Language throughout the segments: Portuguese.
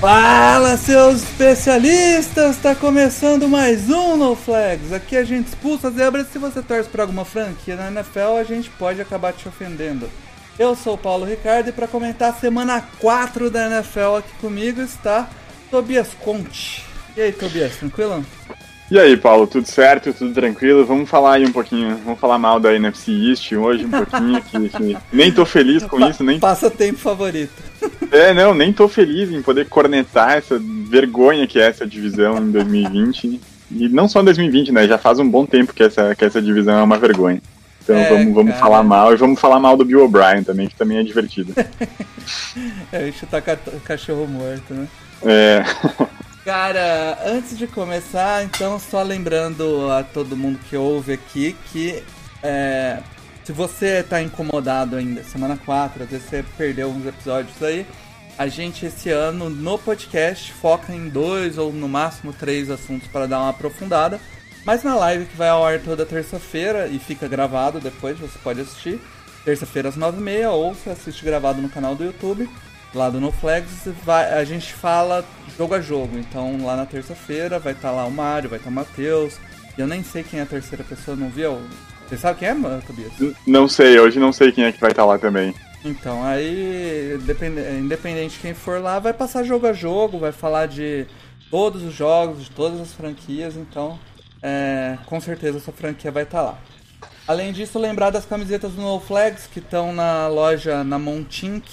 Fala, seus especialistas! Está começando mais um No Flags. Aqui a gente expulsa as zebras. Se você torce para alguma franquia na NFL, a gente pode acabar te ofendendo. Eu sou o Paulo Ricardo e para comentar a semana 4 da NFL aqui comigo está Tobias Conte. E aí, Tobias, tranquilo? E aí, Paulo, tudo certo? Tudo tranquilo? Vamos falar aí um pouquinho, vamos falar mal da NFC East hoje um pouquinho, que, que nem tô feliz com isso, nem... Passatempo favorito. É, não, nem tô feliz em poder cornetar essa vergonha que é essa divisão em 2020. E não só em 2020, né? Já faz um bom tempo que essa, que essa divisão é uma vergonha. Então É, vamos, vamos cara. falar mal e vamos falar mal do Bill O'Brien também, que também é divertido. É, chutar ca- cachorro morto, né? É, Cara, antes de começar, então, só lembrando a todo mundo que ouve aqui que é, se você tá incomodado ainda, semana 4, às vezes você perdeu uns episódios aí, a gente esse ano no podcast foca em dois ou no máximo três assuntos para dar uma aprofundada. Mas na live que vai ao ar toda terça-feira e fica gravado depois, você pode assistir. Terça-feira às 9h30 ou você assiste gravado no canal do YouTube lá do No Flags, vai- a gente fala jogo a jogo. Então lá na terça-feira vai estar lá o Mário, vai estar o Matheus. E eu nem sei quem é a terceira pessoa, não viu? Você sabe quem é, Tobias? não sei, hoje não sei quem é que vai estar lá também. Então, aí, depende- independente de quem for lá, vai passar jogo a jogo, vai falar de todos os jogos, de todas as franquias, então, é, com certeza essa franquia vai estar lá. Além disso, lembrar das camisetas do No Flags que estão na loja na Montink,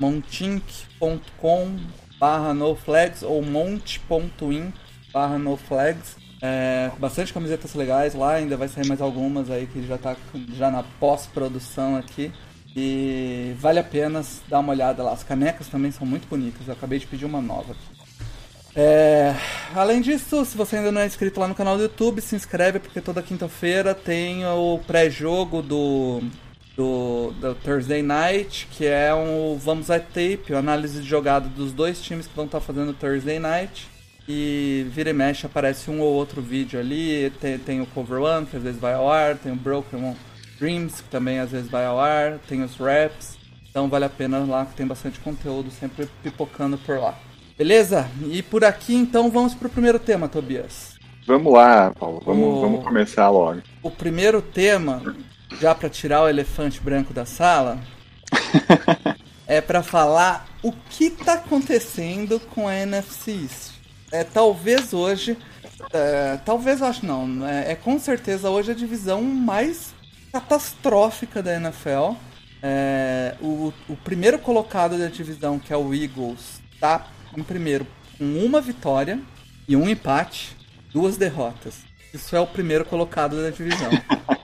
montink.com barra noflags ou monte.in barra noflags. É, bastante camisetas legais lá, ainda vai sair mais algumas aí que já tá já na pós-produção aqui. E vale a pena dar uma olhada lá. As canecas também são muito bonitas. Eu acabei de pedir uma nova. É, além disso, se você ainda não é inscrito lá no canal do YouTube, se inscreve porque toda quinta-feira tem o pré-jogo do, do, do Thursday Night, que é um Vamos a Tape, a análise de jogada dos dois times que vão estar fazendo Thursday Night. E vira e mexe aparece um ou outro vídeo ali. Tem, tem o Cover One, que às vezes vai ao ar, tem o Broken Dreams, que também às vezes vai ao ar, tem os raps. Então vale a pena lá que tem bastante conteúdo sempre pipocando por lá. Beleza? E por aqui então vamos pro primeiro tema, Tobias. Vamos lá, Paulo, vamos, O- vamos começar logo. O primeiro tema, já pra tirar o elefante branco da sala, é pra falar o que tá acontecendo com a NFC East. É, talvez hoje, é, talvez acho não, é, é com certeza hoje a divisão mais catastrófica da NFL. É, o, o primeiro colocado da divisão, que é o Eagles, tá em primeiro com uma vitória e um empate, duas derrotas. Isso é o primeiro colocado da divisão.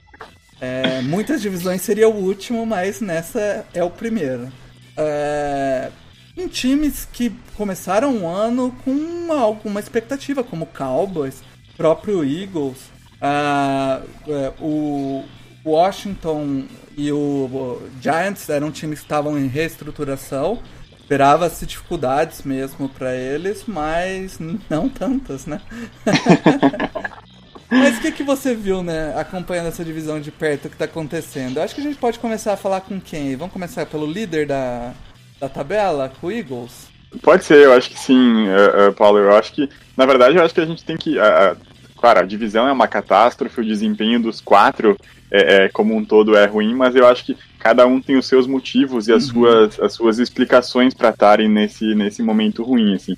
É, muitas divisões seria o último, mas nessa é o primeiro. É, em times que começaram o ano com uma, alguma expectativa, como Cowboys, próprio Eagles, ah, é, o Washington e o Giants eram times que estavam em reestruturação. Esperava-se dificuldades mesmo para eles, mas não tantas, né? Mas o que, que você viu, né, acompanhando essa divisão de perto, o que tá acontecendo? Eu acho que a gente pode começar a falar com quem? Vamos começar pelo líder da, da tabela, com o Eagles? Pode ser, eu acho que sim, eh, eh, Paulo. Eu acho que, na verdade, eu acho que a gente tem que. ah, claro, a divisão é uma catástrofe, o desempenho dos quatro é, é, como um todo é ruim, mas eu acho que cada um tem os seus motivos e as, suas, as suas explicações para estarem nesse, nesse momento ruim. Assim.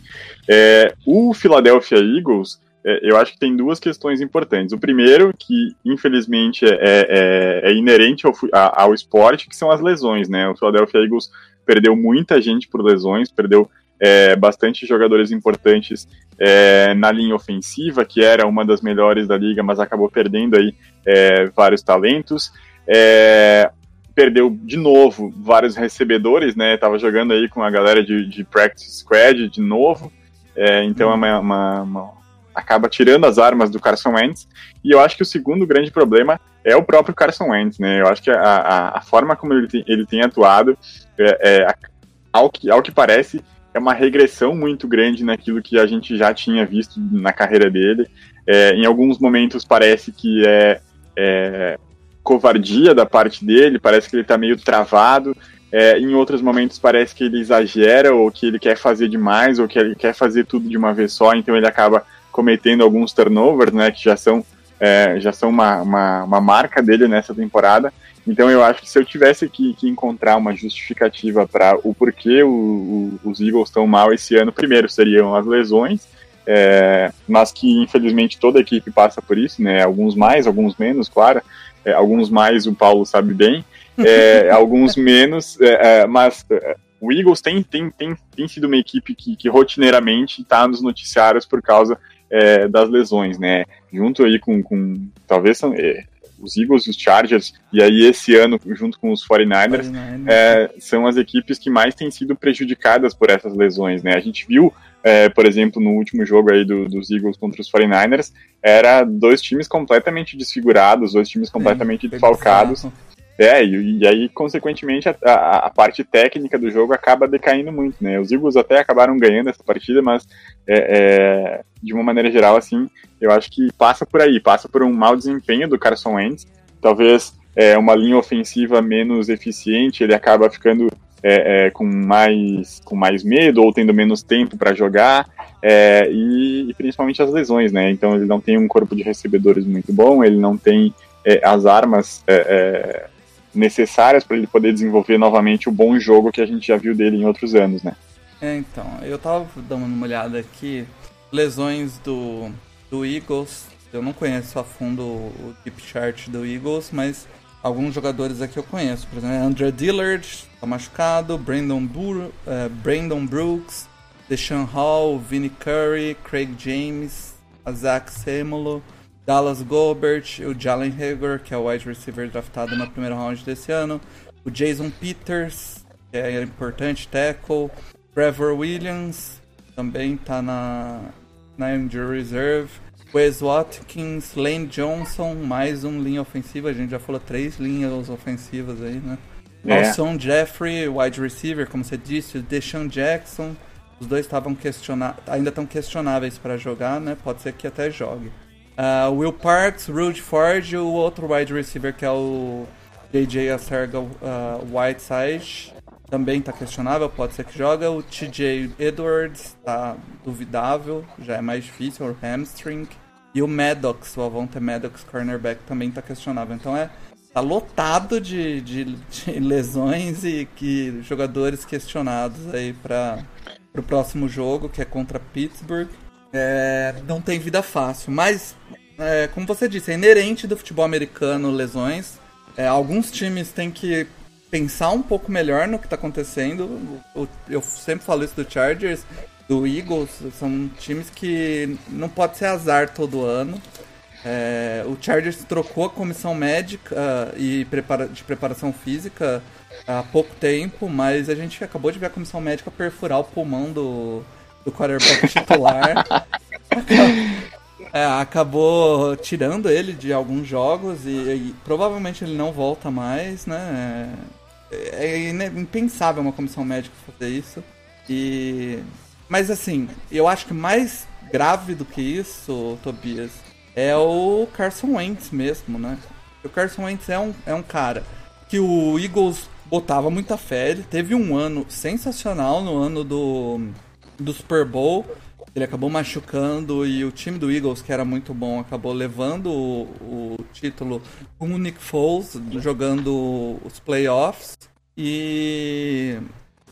É, o Philadelphia Eagles, é, eu acho que tem duas questões importantes. O primeiro, que infelizmente é, é, é inerente ao, ao esporte, que são as lesões. Né? O Philadelphia Eagles perdeu muita gente por lesões, perdeu é, bastante jogadores importantes é, na linha ofensiva, que era uma das melhores da liga, mas acabou perdendo aí é, vários talentos. É, perdeu de novo vários recebedores, né? Tava jogando aí com a galera de, de practice squad de novo. É, então é uma, uma, uma, acaba tirando as armas do Carson Wentz. E eu acho que o segundo grande problema é o próprio Carson Wentz, né? Eu acho que a, a, a forma como ele tem, ele tem atuado, é, é, ao, que, ao que parece, é uma regressão muito grande naquilo que a gente já tinha visto na carreira dele. É, em alguns momentos parece que é, é, covardia da parte dele, parece que ele tá meio travado. É, em outros momentos parece que ele exagera, ou que ele quer fazer demais, ou que ele quer fazer tudo de uma vez só, então ele acaba cometendo alguns turnovers, né, que já são, é, já são uma, uma, uma, marca dele nessa temporada. Então eu acho que se eu tivesse que, que encontrar uma justificativa para o porquê o, o, os Eagles estão mal esse ano, primeiro seriam as lesões, é, mas que infelizmente toda equipe passa por isso, né? Alguns mais, alguns menos, claro. É, alguns mais o Paulo sabe bem, é, alguns menos, é, é, mas é, o Eagles tem, tem, tem, tem sido uma equipe que, que rotineiramente está nos noticiários por causa das lesões, né? Junto aí com, com talvez são, os Eagles e os Chargers, e aí esse ano, junto com os 49ers, 49ers. É, são as equipes que mais têm sido prejudicadas por essas lesões, né? A gente viu é, por exemplo, no último jogo aí do, dos Eagles contra os 49ers, era dois times completamente desfigurados, dois times completamente desfalcados. É, e, e, aí, consequentemente, a, a, a, parte técnica do jogo acaba decaindo muito, né? Os Eagles até acabaram ganhando essa partida, mas é, é, de uma maneira geral, assim, eu acho que passa por aí, passa por um mau desempenho do Carson Wentz, talvez é, uma linha ofensiva menos eficiente, ele acaba ficando é, é, com, mais, com mais medo ou tendo menos tempo para jogar, é, e, e, principalmente as lesões, né? Então ele não tem um corpo de recebedores muito bom, ele não tem é, as armas é, é, necessárias para ele poder desenvolver novamente o bom jogo que a gente já viu dele em outros anos, né? É, então, eu tava dando uma olhada aqui, lesões do, do Eagles, eu não conheço a fundo o deep chart do Eagles, mas alguns jogadores aqui eu conheço. Por exemplo, André Dillard, tá machucado. Brandon, Bur uh, Brandon Brooks, Deshaun Hall, Vinnie Curry, Craig James, Zach Semulo, Dallas Gobert, o Jalen Hager, que é o wide receiver draftado no primeiro round desse ano. O Jason Peters, que é importante, tackle. Trevor Williams, também tá na, na injury reserve. Wes Watkins, Lane Johnson, mais um linha ofensiva. A gente já falou três linhas ofensivas aí, né? É. Alson Jeffrey, wide receiver, como você disse, o Deshaun Jackson. Os dois estavam questionados, ainda estão questionáveis para jogar, né? Pode ser que até jogue. Uh, Will Parks, Rude Ford e o outro wide receiver que é o JJ Acerga uh, Whiteside também está questionável, pode ser que joga. O TJ Edwards está duvidável, já é mais difícil, o hamstring. E o Maddox, o Avonte Maddox, cornerback, também está questionável. Então é tá lotado de, de, de, lesões e que jogadores questionados aí para o próximo jogo, que é contra Pittsburgh. É, não tem vida fácil, mas é, como você disse, é inerente do futebol americano lesões. É, alguns times têm que pensar um pouco melhor no que está acontecendo. Eu, eu sempre falo isso do Chargers do Eagles são times que não pode ser azar todo ano. É, o Chargers trocou a comissão médica uh, e prepara de preparação física há pouco tempo, mas a gente acabou de ver a comissão médica perfurar o pulmão do, do quarterback titular. é, acabou tirando ele de alguns jogos e, e, provavelmente ele não volta mais, né? É, é impensável uma comissão médica fazer isso. E mas assim, eu acho que mais grave do que isso, Tobias, é o Carson Wentz mesmo, né? O Carson Wentz é um, é um cara que o Eagles botava muita fé. Ele teve um ano sensacional no ano do, do Super Bowl. Ele acabou machucando e o time do Eagles, que era muito bom, acabou levando o, o título com o Nick Foles, jogando os playoffs. E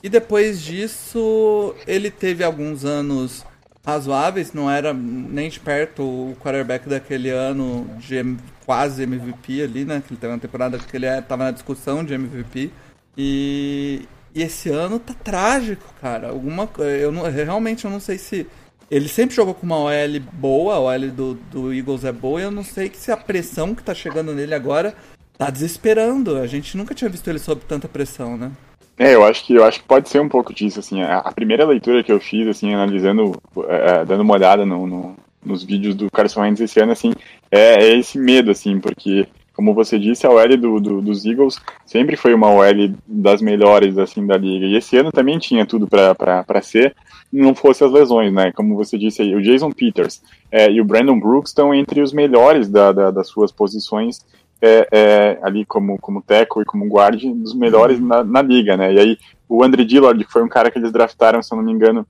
e depois disso, ele teve alguns anos razoáveis, não era nem de perto o quarterback daquele ano de quase MVP ali, né? Que ele teve uma temporada que ele estava na discussão de MVP. E, e esse ano tá trágico, cara. Alguma eu não, realmente eu não sei se ele sempre jogou com uma OL boa, a OL do, do Eagles é boa, e eu não sei se a pressão que tá chegando nele agora tá desesperando. A gente nunca tinha visto ele sob tanta pressão, né? É, eu acho que eu acho que pode ser um pouco disso, assim. A, a primeira leitura que eu fiz, assim, analisando, é, dando uma olhada no, no, nos vídeos do Carson Wentz esse ano, assim, é, é, esse medo, assim, porque, como você disse, a OL do, do, dos Eagles sempre foi uma OL das melhores, assim, da liga. E esse ano também tinha tudo para ser, não fosse as lesões, né? Como você disse aí, o Jason Peters é, e o Brandon Brooks estão entre os melhores da, da, das suas posições é, é, ali como, como teco e como guard, dos melhores uhum. na, na, liga, né? E aí o Andre Dillard, que foi um cara que eles draftaram, se eu não me engano,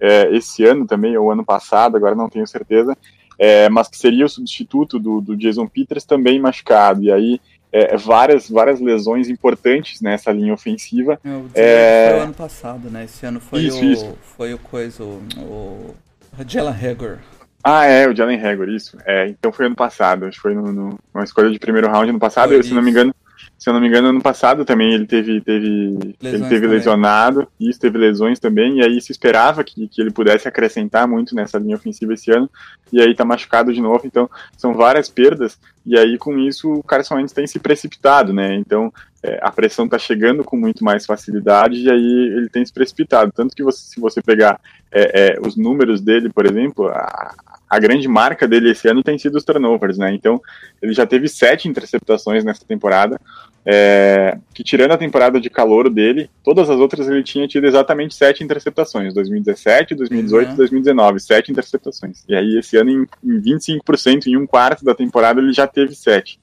é, esse ano também, ou ano passado, agora não tenho certeza, é, mas que seria o substituto do, do Jason Peters, também machucado. E aí é, várias, várias lesões importantes nessa linha ofensiva. É, o é... foi o ano passado, né? Esse ano foi isso, o, isso. Foi o coisa, o, o Jalen Hager. Ah, é, o Jalen Hagor, isso. É, então foi ano passado, acho que foi no, no, uma escolha de primeiro round ano passado, eu, se não me engano. Se eu não me engano, ano passado também ele teve, teve, ele teve lesionado, isso, teve lesões também, e aí se esperava que, que ele pudesse acrescentar muito nessa linha ofensiva esse ano, e aí tá machucado de novo, então são várias perdas, e aí com isso o Carson Wentz tem se precipitado, né, então é, a pressão tá chegando com muito mais facilidade, e aí ele tem se precipitado, tanto que você, se você pegar é, é, os números dele, por exemplo, a, a grande marca dele esse ano tem sido os turnovers, né? Então, ele já teve sete interceptações nessa temporada, é, que tirando a temporada de calor dele, todas as outras ele tinha tido exatamente sete interceptações, 2017, 2018 uhum. 2019, sete interceptações. E aí, esse ano, em, em 25%, em um quarto da temporada, ele já teve sete.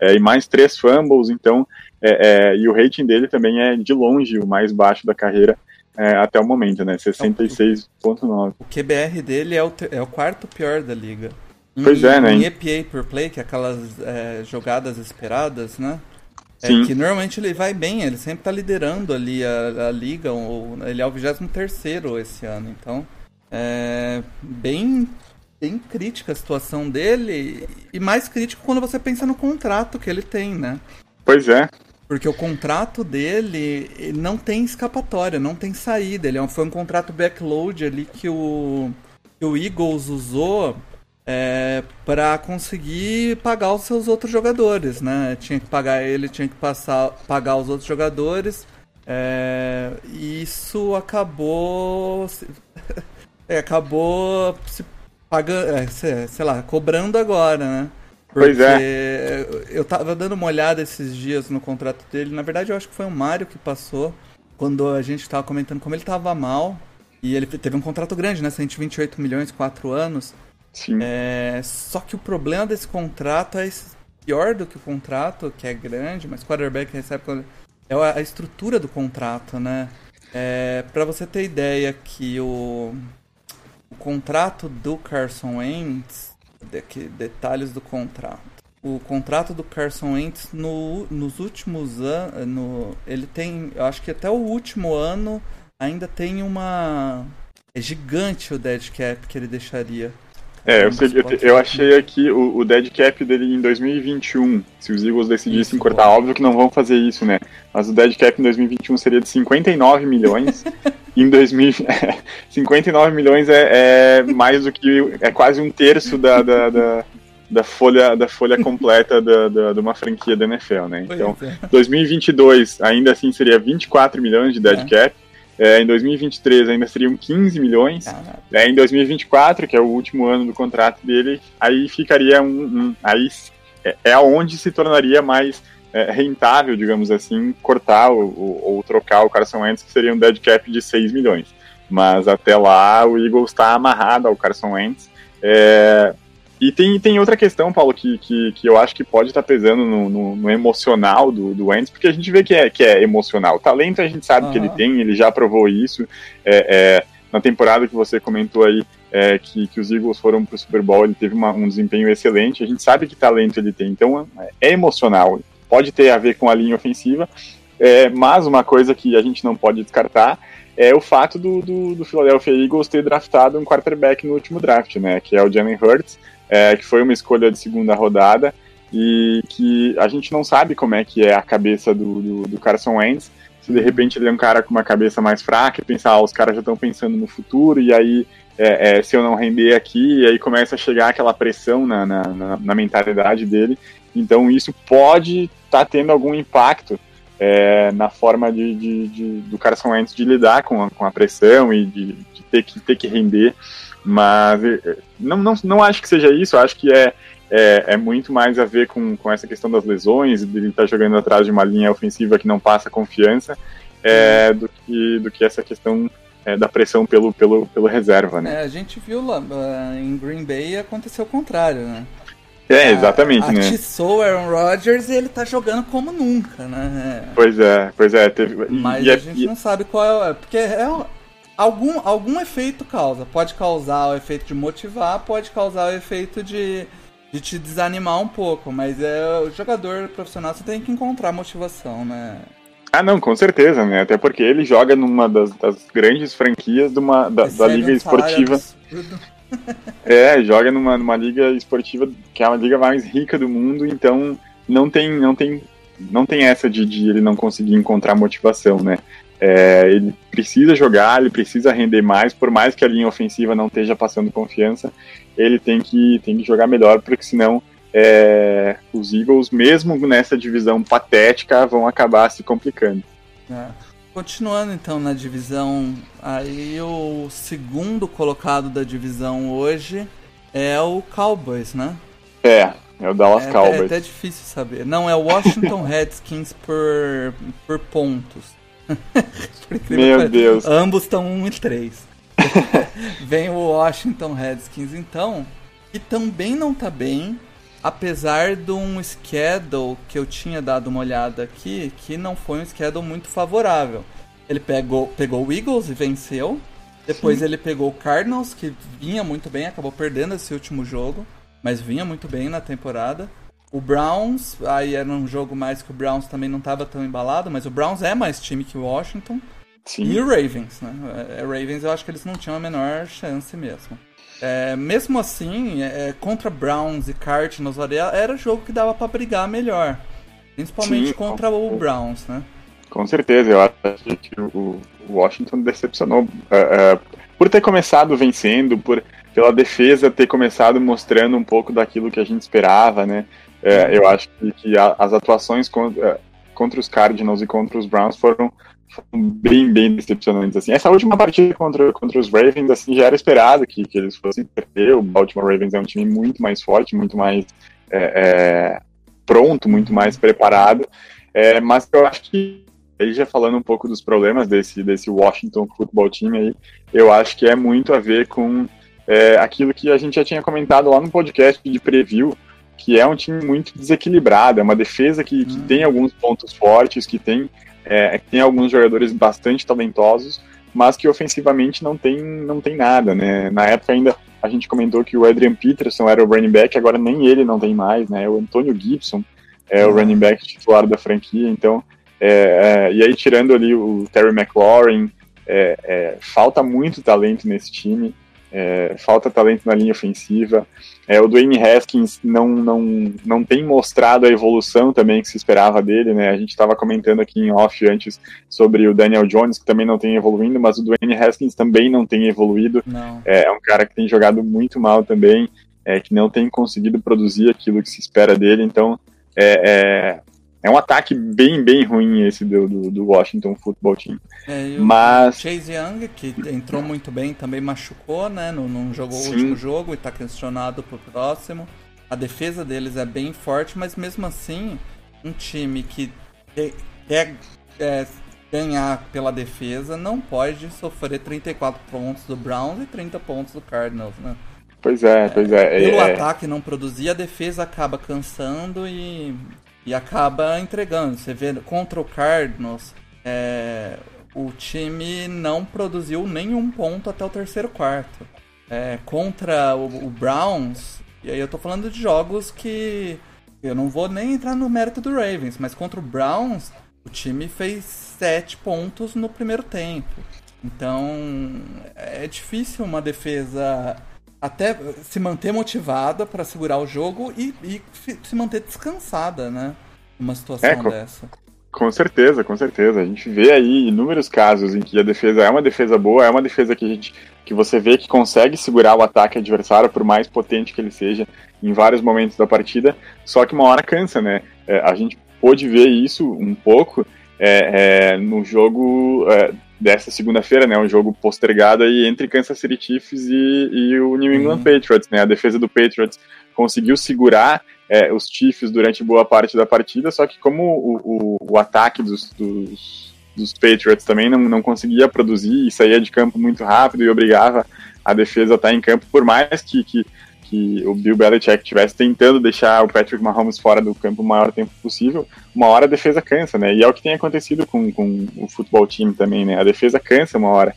É, e mais três fumbles, então, é, é, e o rating dele também é de longe o mais baixo da carreira é, até o momento, né? 66.9. O QBR dele é o, é o quarto pior da liga. Pois em, é, né? Em EPA per play, que é aquelas é, jogadas esperadas, né? É Sim. que normalmente ele vai bem, ele sempre tá liderando ali a, a liga, ou, ele é o 23 esse ano, então é bem, bem crítica a situação dele, e mais crítico quando você pensa no contrato que ele tem, né? Pois é. Porque o contrato dele não tem escapatória, não tem saída. Ele é foi um contrato backload ali que o, que o Eagles usou é, para conseguir pagar os seus outros jogadores, né? Tinha que pagar ele, tinha que passar, pagar os outros jogadores. É, e isso acabou. é, acabou se pagando, é, sei lá, cobrando agora, né? Porque pois é. Eu tava dando uma olhada esses dias no contrato dele. Na verdade, eu acho que foi o Mário que passou quando a gente tava comentando como ele tava mal. E ele teve um contrato grande, né? 128 milhões, 4 anos. Sim. É, só que o problema desse contrato é pior do que o contrato, que é grande, mas o quarterback recebe. É a estrutura do contrato, né? É, para você ter ideia que o, o contrato do Carson Wentz Daqui, detalhes do contrato. O contrato do Carson Wentz no, nos últimos anos, no, ele tem, eu acho que até o último ano ainda tem uma é gigante o dead cap que ele deixaria. É, eu, sei, eu, eu, achei aqui o, o dead cap dele em 2021. Se os Eagles decidissem isso, cortar, bom. óbvio que não vão fazer isso, né? Mas o dead cap em 2021 seria de 59 milhões. em 2000, 59 milhões é, é, mais do que. É quase um terço da, da, da, da folha, da folha completa da, da, de uma franquia da NFL, né? Então, 2022 é. ainda assim seria 24 milhões de dead é. cap. É, em 2023 ainda seriam 15 milhões. É, em 2024, que é o último ano do contrato dele, aí ficaria um. um aí é, é onde se tornaria mais é, rentável, digamos assim, cortar ou, trocar o Carson Wentz, que seria um dead cap de 6 milhões. Mas até lá o Eagles está amarrado ao Carson Wentz. É, e tem, tem outra questão, Paulo, que, que, que eu acho que pode estar tá pesando no, no, no, emocional do, do Wentz, porque a gente vê que é, que é emocional. O talento a gente sabe uhum. que ele tem, ele já provou isso. É, é, na temporada que você comentou aí, é, que, que os Eagles foram para o Super Bowl, ele teve uma, um desempenho excelente. A gente sabe que talento ele tem, então é emocional. Pode ter a ver com a linha ofensiva, é, mas uma coisa que a gente não pode descartar é o fato do, do, do Philadelphia Eagles ter draftado um quarterback no último draft, né? Que é o Jalen Hurts é, que foi uma escolha de segunda rodada e que a gente não sabe como é que é a cabeça do, do, do Carson Wentz. Se de repente ele é um cara com uma cabeça mais fraca e pensar, ah, os caras já estão pensando no futuro e aí é, é, se eu não render aqui, e aí começa a chegar aquela pressão na, na, na, na mentalidade dele. Então isso pode estar tá tendo algum impacto é, na forma de, de, de, do Carson Wentz de lidar com a, com a pressão e de, de, ter, que, ter que render. Mas é, não, não, não acho que seja isso, acho que é, é, é, muito mais a ver com, com essa questão das lesões, de ele estar tá jogando atrás de uma linha ofensiva que não passa confiança, é, do, que, do que essa questão é, da pressão pelo, pelo, pelo reserva, né? É, a gente viu lá uh, em Green Bay aconteceu o contrário, né? É, exatamente, a, né? Atiçou Aaron Rodgers e ele tá jogando como nunca, né? É. Pois é, pois é. Teve... Mas e, a gente e... não sabe qual é. Porque é algum, algum efeito causa. Pode causar o efeito de motivar, pode causar o efeito de, de te desanimar um pouco. Mas é o jogador profissional, você tem que encontrar motivação, né? Ah, não, com certeza, né? Até porque ele joga numa das, das grandes franquias de uma, da, da liga esportiva. Absurdo. é, joga numa, numa liga esportiva que é a liga mais rica do mundo, então não tem, não tem, não tem essa de, de ele não conseguir encontrar motivação, né? É, ele precisa jogar, ele precisa render mais, por mais que a linha ofensiva não esteja passando confiança, ele tem que, tem que jogar melhor, porque senão é, os Eagles, mesmo nessa divisão patética, vão acabar se complicando. É. Continuando então na divisão, aí o segundo colocado da divisão hoje é o Cowboys, né? É, é o Dallas é, Cowboys. É até difícil saber. Não, é o Washington Redskins por, por pontos. por Meu Deus. Ambos estão 1 e 3. Vem o Washington Redskins então, que também não tá bem, apesar de um schedule que eu tinha dado uma olhada aqui, que não foi um schedule muito favorável. Ele pegou, pegou o Eagles e venceu. Depois Sim. ele pegou o Cardinals, que vinha muito bem, acabou perdendo esse último jogo, mas vinha muito bem na temporada. O Browns, aí era um jogo mais que o Browns também não estava tão embalado, mas o Browns é mais time que o Washington. Sim. E o Ravens, né? É, é, Ravens eu acho que eles não tinham a menor chance mesmo. É, mesmo assim, é, contra Browns e Cardinals era jogo que dava para brigar melhor. Principalmente Sim, contra o Browns, né? Com certeza, eu acho que o Washington decepcionou uh, uh, por ter começado vencendo, por pela defesa ter começado mostrando um pouco daquilo que a gente esperava, né? Uh, eu acho que, que a, as atuações contra, contra os Cardinals e contra os Browns foram bem, bem decepcionantes, assim. Essa última partida contra, contra os Ravens, assim, já era esperado que, que eles fossem perder. O Baltimore Ravens é um time muito mais forte, muito mais é, é, pronto, muito mais preparado. É, mas eu acho que, aí já falando um pouco dos problemas desse, desse Washington Football Team aí, eu acho que é muito a ver com é, aquilo que a gente já tinha comentado lá no podcast de preview, que é um time muito desequilibrado, é uma defesa que, que hum. tem alguns pontos fortes, que tem é, tem alguns jogadores bastante talentosos, mas que ofensivamente não tem, não tem nada, né? Na época ainda a gente comentou que o Adrian Peterson era o running back, agora nem ele não tem mais, né? O Antônio Gibson é o running back titular da franquia, então é, é, e aí tirando ali o Terry McLaurin, é, é falta muito talento nesse time. É, falta talento na linha ofensiva. É, o Dwayne Haskins não, não, não tem mostrado a evolução também que se esperava dele, né? A gente estava comentando aqui em off antes sobre o Daniel Jones, que também não tem evoluindo, mas o Dwayne Haskins também não tem evoluído. Não. É, é, um cara que tem jogado muito mal também, é, que não tem conseguido produzir aquilo que se espera dele, então é, é um ataque bem, bem ruim esse do, do, do Washington Football Team. É, Mas... Chase Young, que entrou muito bem, também machucou, né? Não, não jogou Sim. o último jogo e está questionado pro próximo. A defesa deles é bem forte, mas mesmo assim, um time que quer é, ganhar pela defesa não pode sofrer 34 pontos do Browns e 30 pontos do Cardinals, né? Pois é, pois é. Pelo é, ataque não produzir, a defesa acaba cansando e e acaba entregando. Você vê contra o Cardinals, é, o time não produziu nenhum ponto até o terceiro quarto. É, contra o, o, Browns, e aí eu tô falando de jogos que eu não vou nem entrar no mérito do Ravens, mas contra o Browns, o time fez sete pontos no primeiro tempo. Então é difícil uma defesa até se manter motivada para segurar o jogo e, e, se manter descansada, né? Uma situação é, com, dessa. Com certeza, com certeza. A gente vê aí inúmeros casos em que a defesa é uma defesa boa, é uma defesa que a gente que você vê que consegue segurar o ataque adversário, por mais potente que ele seja, em vários momentos da partida, só que uma hora cansa, né? É, a gente pôde ver isso um pouco é, é, no jogo dessa segunda-feira, né? Um jogo postergado aí entre Kansas City Chiefs e, e o New England uhum. Patriots, né? A defesa do Patriots conseguiu segurar é, os Chiefs durante boa parte da partida, só que como o, o, o ataque dos, dos dos Patriots também não, não conseguia produzir e saía de campo muito rápido e obrigava a defesa a estar em campo, por mais que, que, que o Bill Belichick estivesse tentando deixar o Patrick Mahomes fora do campo o maior tempo possível, uma hora a defesa cansa, né? E é o que tem acontecido com, com o futebol time também, né? A defesa cansa uma hora.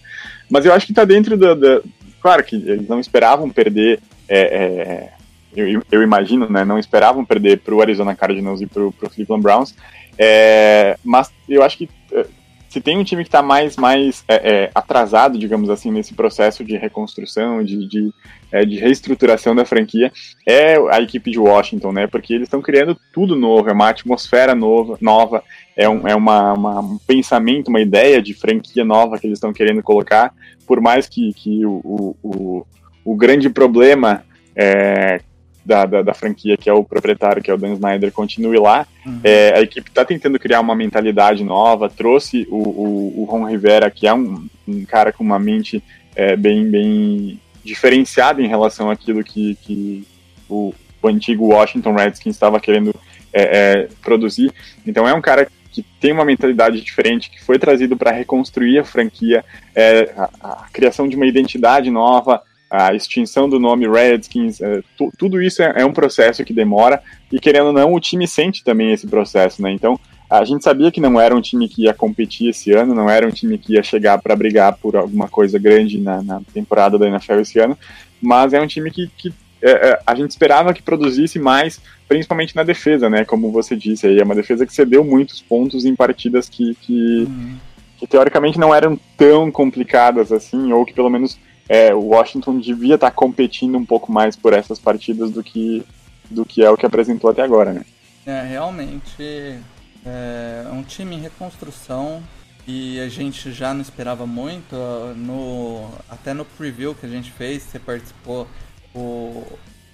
Mas eu acho que está dentro da, da, Claro que eles não esperavam perder. É, é, eu, eu, imagino, né? Não esperavam perder para o Arizona Cardinals e para o Cleveland Browns. É, mas eu acho que é, se tem um time que está mais, mais é, é, atrasado, digamos assim, nesse processo de reconstrução, de, de, é, de, reestruturação da franquia, é a equipe de Washington, né? Porque eles estão criando tudo novo, é uma atmosfera nova, nova é, um, é uma, uma, um pensamento, uma ideia de franquia nova que eles estão querendo colocar, por mais que, que o, o, o, grande problema é, da, da, da, franquia, que é o proprietário, que é o Dan Snyder, continue lá. Uhum. É, a equipe está tentando criar uma mentalidade nova, trouxe o, o, o Ron Rivera, que é um, um cara com uma mente é, bem, bem diferenciada em relação àquilo que, que o, o antigo Washington Redskins estava querendo é, é, produzir. Então é um cara que tem uma mentalidade diferente, que foi trazido para reconstruir a franquia, é, a, a, criação de uma identidade nova, a extinção do nome Redskins, é, tudo isso é, é, um processo que demora e querendo ou não o time sente também esse processo, né? Então a gente sabia que não era um time que ia competir esse ano, não era um time que ia chegar para brigar por alguma coisa grande na, na, temporada da NFL esse ano, mas é um time que, que é, é, a gente esperava que produzisse mais, principalmente na defesa, né? Como você disse, aí é uma defesa que cedeu muitos pontos em partidas que, que, uhum. que teoricamente não eram tão complicadas assim, ou que pelo menos é, o Washington devia estar tá competindo um pouco mais por essas partidas do que, do que é o que apresentou até agora, né? É, realmente é um time em reconstrução e a gente já não esperava muito. No, até no preview que a gente fez, você participou, o,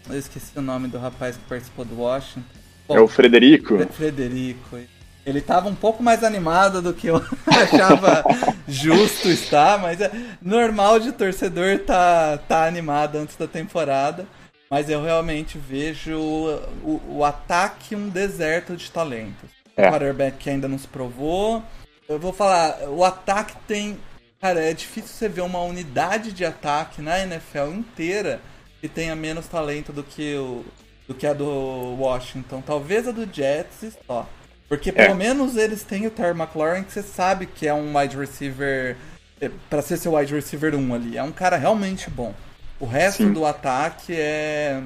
eu esqueci o nome do rapaz que participou do Washington. Bom, é o Frederico. Frederico. Ele estava um pouco mais animado do que eu achava justo estar, mas é normal de torcedor tá, tá animado antes da temporada. Mas eu realmente vejo o, o ataque um deserto de talentos. É. O quarterback que ainda não se provou. Eu vou falar, o ataque tem. Cara, é difícil você ver uma unidade de ataque na NFL inteira que tenha menos talento do que, o, do que a do Washington. Talvez a do Jets só. Porque pelo é. menos eles têm o Terry McLaurin, que você sabe que é um wide receiver. É, para ser seu wide receiver 1 ali. É um cara realmente bom. O resto Sim. do ataque é.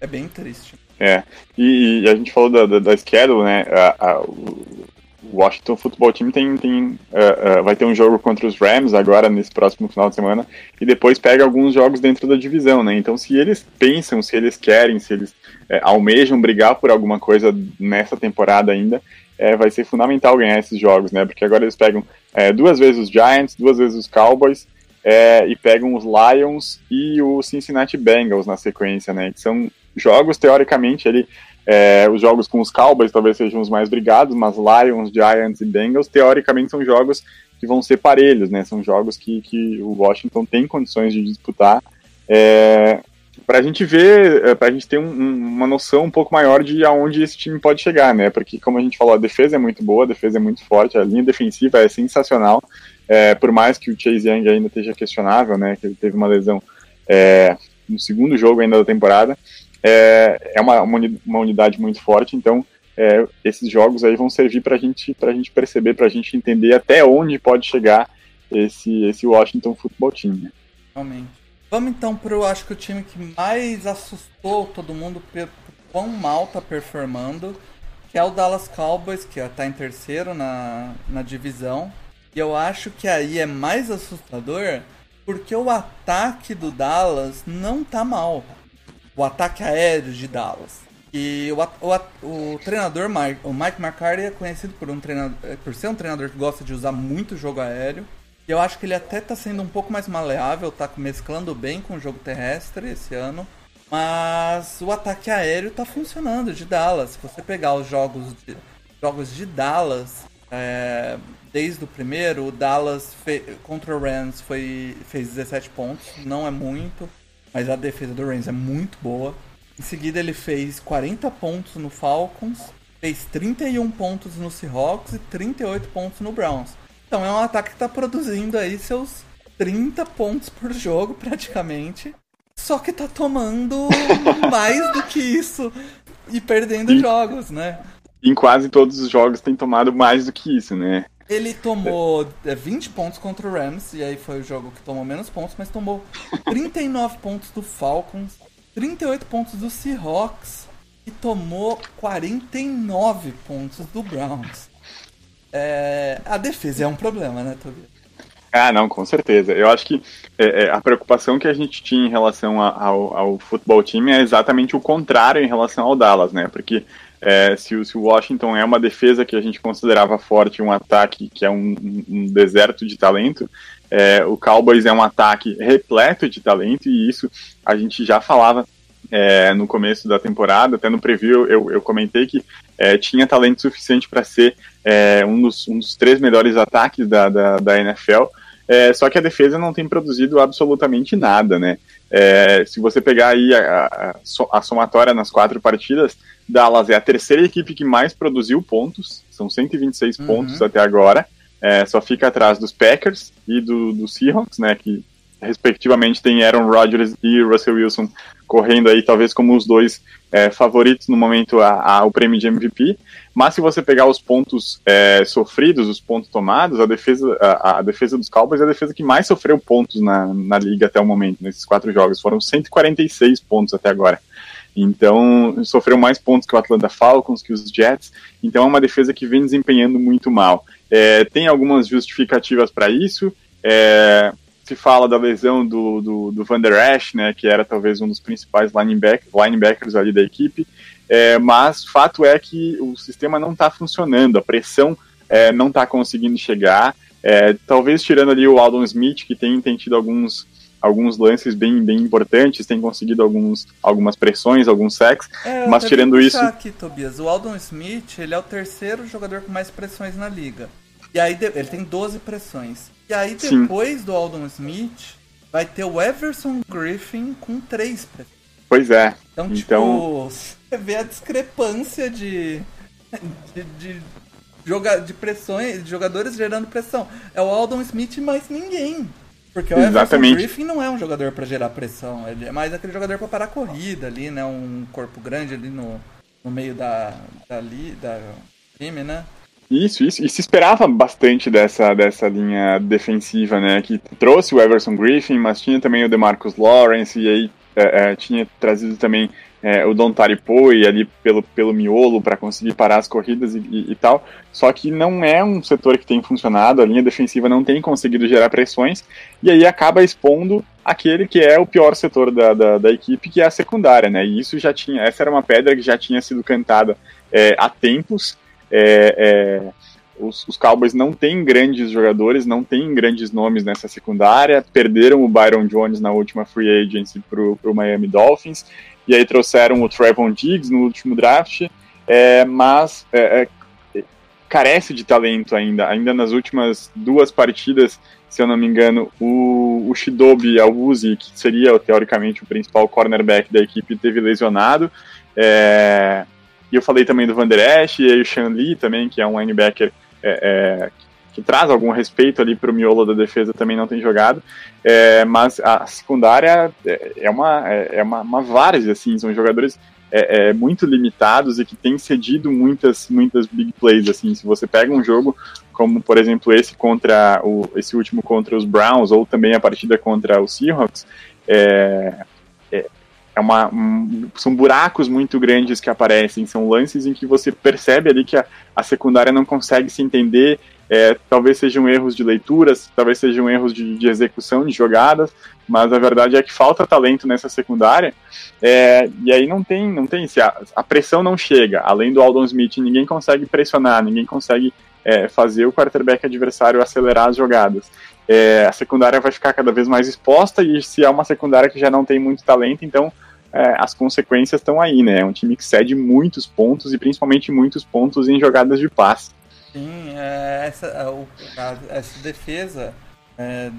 É bem triste. É. E, e a gente falou da, da, da schedule, né? A, a, o Washington Football Team tem, tem uh, uh, vai ter um jogo contra os Rams agora nesse próximo final de semana e depois pega alguns jogos dentro da divisão, né? Então, se eles pensam, se eles querem, se eles uh, almejam brigar por alguma coisa nessa temporada ainda, é, vai ser fundamental ganhar esses jogos, né? Porque agora eles pegam é, duas vezes os Giants, duas vezes os Cowboys é, e pegam os Lions e o Cincinnati Bengals na sequência, né? Que são jogos, teoricamente, ele, é, os jogos com os Cowboys talvez sejam os mais brigados, mas Lions, Giants e Bengals, teoricamente, são jogos que vão ser parelhos, né? São jogos que, que o Washington tem condições de disputar. É, para a gente ver, é, para a gente ter um, uma noção um pouco maior de aonde esse time pode chegar, né? Porque, como a gente falou, a defesa é muito boa, a defesa é muito forte, a linha defensiva é sensacional. É, por mais que o Chase Young ainda esteja questionável, né? Que ele teve uma lesão é, no segundo jogo ainda da temporada, é, é uma, uma unidade muito forte, então é, esses jogos aí vão servir para gente, a gente perceber, para a gente entender até onde pode chegar esse, esse Washington Football Team. Né? Realmente. Vamos então pro, acho que o time que mais assustou todo mundo pelo quão mal tá performando, que é o Dallas Cowboys, que tá em terceiro na, na divisão. E eu acho que aí é mais assustador porque o ataque do Dallas não tá mal. O ataque aéreo de Dallas. E o, o, o treinador, Mike, o Mike McCarthy, é conhecido por, um treinador, por ser um treinador que gosta de usar muito jogo aéreo. E eu acho que ele até está sendo um pouco mais maleável, está mesclando bem com o jogo terrestre esse ano. Mas o ataque aéreo está funcionando de Dallas. Se você pegar os jogos de, jogos de Dallas, é, desde o primeiro, o Dallas contra o Rams foi, fez 17 pontos, não é muito, mas a defesa do Rams é muito boa. Em seguida, ele fez 40 pontos no Falcons, fez 31 pontos no Seahawks e 38 pontos no Browns. Então é um ataque que está produzindo aí seus 30 pontos por jogo, praticamente. Só que tá tomando mais do que isso e perdendo jogos, né? Em quase todos os jogos tem tomado mais do que isso, né? Ele tomou 20 é, pontos contra o Rams, e aí foi o jogo que tomou menos pontos, mas tomou 39 pontos do Falcons, 38 pontos do Seahawks e tomou 49 pontos do Browns. É, a defesa é um problema, né, Tobias? Ah, não, com certeza. Eu acho que é, é, a preocupação que a gente tinha em relação ao, ao futebol time é exatamente o contrário em relação ao Dallas, né? Porque é, se, o Washington é uma defesa que a gente considerava forte, um ataque que é um, um deserto de talento, é, o Cowboys é um ataque repleto de talento e isso a gente já falava é, no começo da temporada, até no preview eu, eu comentei que é, tinha talento suficiente para ser é, um, dos, um dos três melhores ataques da, da, da NFL. É, só que a defesa não tem produzido absolutamente nada, né? É, se você pegar aí a, a, a, somatória nas quatro partidas, Dallas é a terceira equipe que mais produziu pontos, são 126 uhum. pontos até agora, é, só fica atrás dos Packers e do, do Seahawks, né? Que respectivamente tem Aaron Rodgers e Russell Wilson correndo aí, talvez como os dois é, favoritos no momento ao prêmio de MVP. Mas se você pegar os pontos é, sofridos, os pontos tomados, a defesa, a, a, defesa dos Cowboys é a defesa que mais sofreu pontos na, na liga até o momento, nesses quatro jogos. Foram 146 pontos até agora. Então, sofreu mais pontos que o Atlanta Falcons, que os Jets. Então, é uma defesa que vem desempenhando muito mal. É, tem algumas justificativas para isso. É, se fala da lesão do, do, do Van Der Esch, né, que era talvez um dos principais lineback, linebackers ali da equipe, é, mas fato é que o sistema não está funcionando, a pressão é, não está conseguindo chegar, é, talvez tirando ali o Aldon Smith, que tem, tem tido alguns, alguns lances bem, bem importantes, tem conseguido alguns, algumas pressões, alguns sacks, é, mas tirando isso... aqui, Tobias, o Aldon Smith, ele é o terceiro jogador com mais pressões na liga, e aí ele tem 12 pressões. E aí depois Sim. do Aldon Smith, vai ter o Everson Griffin com três pressões. Pois é. Então, tipo, então... você vê a discrepância de. de, de, joga, de pressões, de jogadores gerando pressão. É o Aldon Smith mais ninguém. Porque o Exatamente. Everson Griffin não é um jogador para gerar pressão, ele é mais aquele jogador para parar a corrida ali, né? Um corpo grande ali no, no meio da, da, da time, né? Isso, isso. E se esperava bastante dessa, dessa linha defensiva, né? Que trouxe o Everson Griffin, mas tinha também o DeMarcus Lawrence, e aí é, é, tinha trazido também é, o Don Poe ali pelo, pelo miolo para conseguir parar as corridas e, e, e, tal. Só que não é um setor que tem funcionado, a linha defensiva não tem conseguido gerar pressões, e aí acaba expondo aquele que é o pior setor da, da, da equipe, que é a secundária, né? E isso já tinha, essa era uma pedra que já tinha sido cantada é, há tempos é, é, os, os, Cowboys não têm grandes jogadores, não têm grandes nomes nessa secundária, perderam o Byron Jones na última free agency para o Miami Dolphins, e aí trouxeram o Trevon Diggs no último draft, é, mas é, é, carece de talento ainda. Ainda nas últimas duas partidas, se eu não me engano, o, o Shidobi Awuzi, que seria teoricamente o principal cornerback da equipe, teve lesionado. É, e eu falei também do Van Esch, e o Sean Lee também, que é um linebacker é, é, que traz algum respeito ali para o miolo da defesa, também não tem jogado. É, mas a secundária é, é uma, é, é uma, uma várzea, assim, são jogadores é, é, muito limitados e que têm cedido muitas, muitas big plays, assim, se você pega um jogo como, por exemplo, esse contra o, esse último contra os Browns, ou também a partida contra os Seahawks, é, é, uma, um, são buracos muito grandes que aparecem, são lances em que você percebe ali que a, a secundária não consegue se entender, é, talvez sejam erros de leituras, talvez sejam erros de, de, execução de jogadas, mas a verdade é que falta talento nessa secundária, é, e aí não tem, não tem, se a, a, pressão não chega, além do Aldon Smith, ninguém consegue pressionar, ninguém consegue é, fazer o quarterback adversário acelerar as jogadas. É, a secundária vai ficar cada vez mais exposta, e se é uma secundária que já não tem muito talento, então é, as consequências estão aí, né? É um time que cede muitos pontos e principalmente muitos pontos em jogadas de passe. Sim, é, essa, a, essa defesa, é,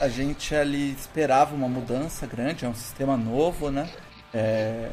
a gente ali esperava uma mudança grande, é um sistema novo, né? É,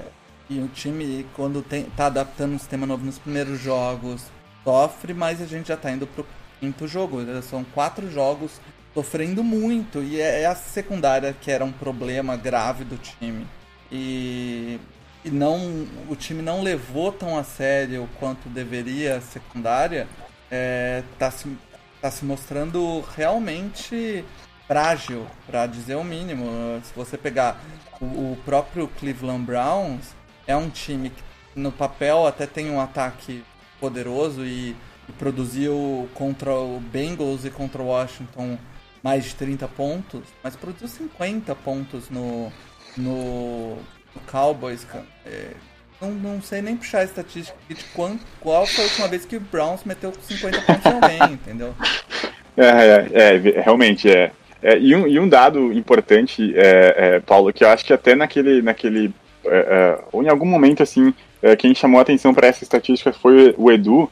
e o time, quando está adaptando um sistema novo nos primeiros jogos, sofre, mas a gente já está indo para o quinto jogo. São quatro jogos sofrendo muito, e é, é a secundária que era um problema grave do time e, e não o time não levou tão a sério quanto deveria a secundária, é, tá, se, tá se mostrando realmente frágil, para dizer o mínimo. Se você pegar o, o, próprio Cleveland Browns, é um time que no papel até tem um ataque poderoso e, e produziu contra o Bengals e contra o Washington mais de 30 pontos, mas produziu 50 pontos no, no, no Cowboys, cara. É, não, não sei nem puxar a estatística de quanto, qual foi a última vez que o Browns meteu 50 pontos em alguém, entendeu? É, é, é, realmente é. é e, um, e um dado importante, é, é, Paulo, que eu acho que até naquele, naquele ou em algum momento assim, quem chamou a atenção para essa estatística foi o Edu,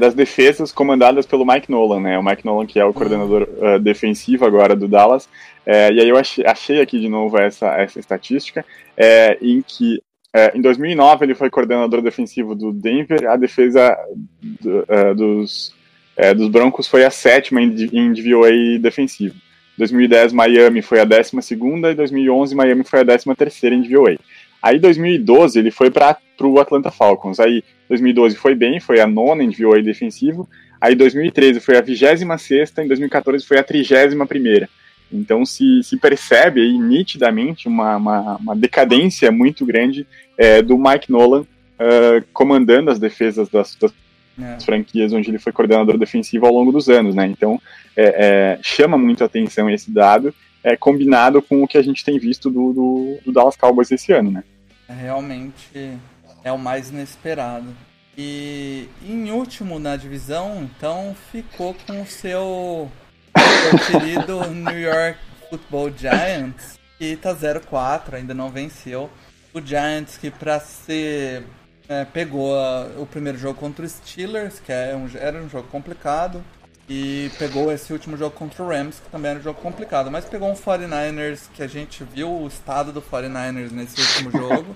das defesas comandadas pelo Mike Nolan, né? O Mike Nolan que é o coordenador uh, defensivo agora do Dallas, é, e aí eu achei, achei, aqui de novo essa, essa estatística, é, em que é, em 2009 ele foi coordenador defensivo do Denver, a defesa do, é, dos, é, dos Broncos foi a sétima em, em DVOA defensivo. 2010 Miami foi a décima segunda e 2011 Miami foi a décima terceira em DVOA. Aí 2012 ele foi para o Atlanta Falcons. Aí 2012 foi bem, foi a nona em DVOA defensivo. Aí 2013 foi a vigésima sexta, em 2014 foi a trigésima primeira. Então se, se percebe aí nitidamente uma, uma, uma decadência muito grande é, do Mike Nolan uh, comandando as defesas das, das é. franquias onde ele foi coordenador defensivo ao longo dos anos, né? Então é, é, chama muito atenção esse dado, é, combinado com o que a gente tem visto do, do, do Dallas Cowboys esse ano, né? É, realmente é o mais inesperado. E em último na divisão, então ficou com o seu o querido New York Football Giants, que tá 0-4, ainda não venceu. O Giants que pra ser. É, pegou a, o primeiro jogo contra os Steelers, que é um, era um jogo complicado. E pegou esse último jogo contra o Rams, que também era um jogo complicado. Mas pegou um 49ers, que a gente viu o estado do 49ers nesse último jogo.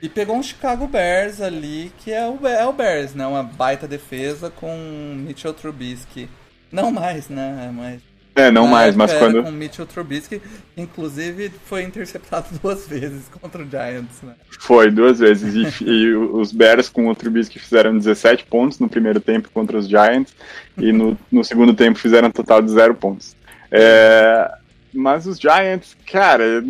e pegou um Chicago Bears ali, que é o, é o Bears, né? Uma baita defesa com Mitchell Trubisky. Não mais, né? Mas é, não mais, mas quando. Com Mitchell Trubisky, inclusive foi interceptado duas vezes contra o Giants, né? Foi, duas vezes. E, e, os Bears com o Trubisky fizeram 17 pontos no primeiro tempo contra os Giants, e no, no segundo tempo fizeram um total de zero pontos. É, mas os Giants, cara,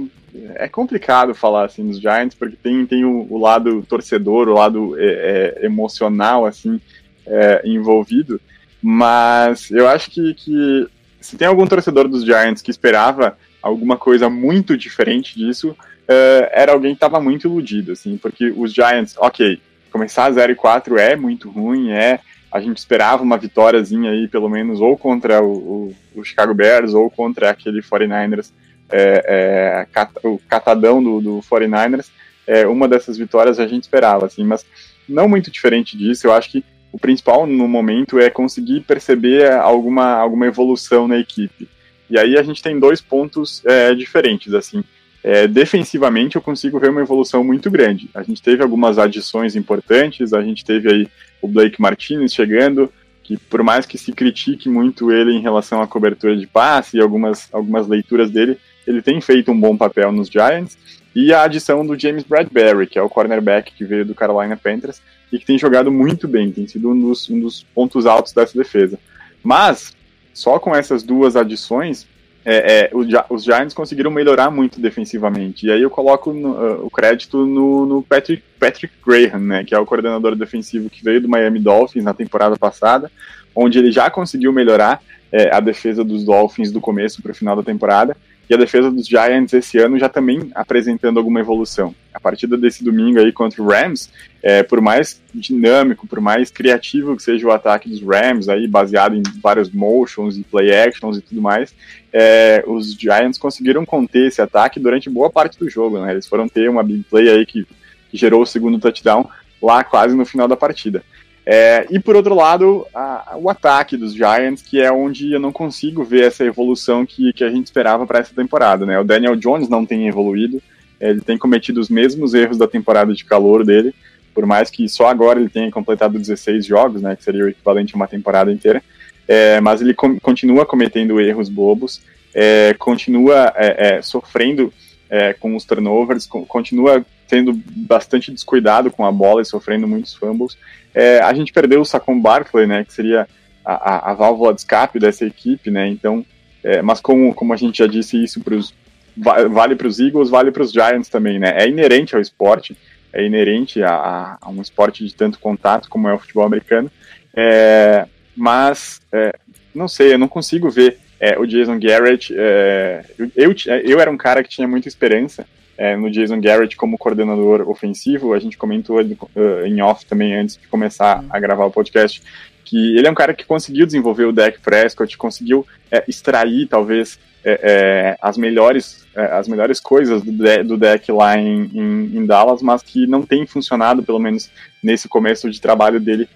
é complicado falar assim dos Giants, porque tem, tem o, o lado torcedor, o lado é, é, emocional, assim, é, envolvido. Mas eu acho que, que se tem algum torcedor dos Giants que esperava alguma coisa muito diferente disso, uh, era alguém que estava muito iludido, assim, porque os Giants, ok, começar 0 e 4 é muito ruim, é. A gente esperava uma vitóriazinha aí, pelo menos, ou contra o, o, o Chicago Bears, ou contra aquele 49ers, é, é, o catadão do, do 49ers. É, uma dessas vitórias a gente esperava, assim, mas não muito diferente disso. Eu acho que o principal no momento é conseguir perceber alguma, alguma evolução na equipe. E aí a gente tem dois pontos é, diferentes, assim. É, defensivamente eu consigo ver uma evolução muito grande. A gente teve algumas adições importantes, a gente teve aí o Blake Martinez chegando, que por mais que se critique muito ele em relação à cobertura de passe e algumas, algumas leituras dele, ele tem feito um bom papel nos Giants. E a adição do James Bradbury, que é o cornerback que veio do Carolina Panthers, e que tem jogado muito bem, tem sido um dos, um dos pontos altos dessa defesa. Mas, só com essas duas adições, é, é, os Giants conseguiram melhorar muito defensivamente. E aí eu coloco no, uh, o crédito no, no, Patrick, Patrick Graham, né, que é o coordenador defensivo que veio do Miami Dolphins na temporada passada, onde ele já conseguiu melhorar é, a defesa dos Dolphins do começo para o final da temporada. E a defesa dos Giants esse ano já também apresentando alguma evolução. A partida desse domingo aí contra o Rams, é, por mais dinâmico, por mais criativo que seja o ataque dos Rams, aí baseado em vários motions e play actions e tudo mais, é, os Giants conseguiram conter esse ataque durante boa parte do jogo. Né? Eles foram ter uma big play aí que, que gerou o segundo touchdown lá quase no final da partida. É, e por outro lado, a, o ataque dos Giants, que é onde eu não consigo ver essa evolução que, que a gente esperava para essa temporada. Né? O Daniel Jones não tem evoluído, ele tem cometido os mesmos erros da temporada de calor dele, por mais que só agora ele tenha completado 16 jogos, né, que seria o equivalente a uma temporada inteira. É, mas ele com, continua cometendo erros bobos, é, continua é, é sofrendo é, com os turnovers, continua tendo bastante descuidado com a bola e sofrendo muitos fumbles. É, a gente perdeu o Saquon Barkley, né, que seria a, a, a, válvula de escape dessa equipe, né, então, é, mas como, como a gente já disse isso pros, vale para os Eagles, vale para os Giants também, né, é inerente ao esporte, é inerente a, a, um esporte de tanto contato como é o futebol americano, é, mas, é, não sei, eu não consigo ver é, o Jason Garrett, é, eu, eu, eu era um cara que tinha muita esperança, é, no Jason Garrett como coordenador ofensivo. A gente comentou uh, em off também antes de começar a gravar o podcast que ele é um cara que conseguiu desenvolver o deck Prescott, conseguiu é, extrair talvez é, é as melhores as melhores coisas do, de, do deck lá em, em, em, Dallas, mas que não tem funcionado pelo menos nesse começo de trabalho dele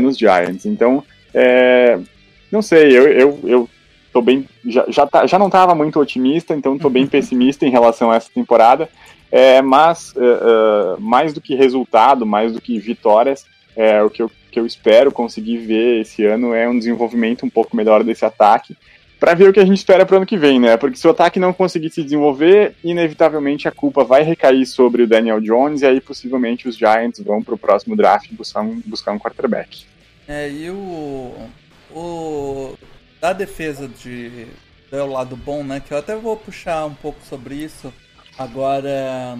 nos Giants. Então, não sei, eu, eu, eu tô bem, já, já, tá, já não estava muito otimista, então estou bem pessimista em relação a essa temporada. É, mas uh, uh, mais do que resultado, mais do que vitórias, é, o que eu, que eu espero conseguir ver esse ano é um desenvolvimento um pouco melhor desse ataque, para ver o que a gente espera para o ano que vem, né? Porque se o ataque não conseguir se desenvolver, inevitavelmente a culpa vai recair sobre o Daniel Jones e aí possivelmente os Giants vão para o próximo draft buscar um, buscar um quarterback. É, e o, o da defesa de do lado bom, né? Que eu até vou puxar um pouco sobre isso agora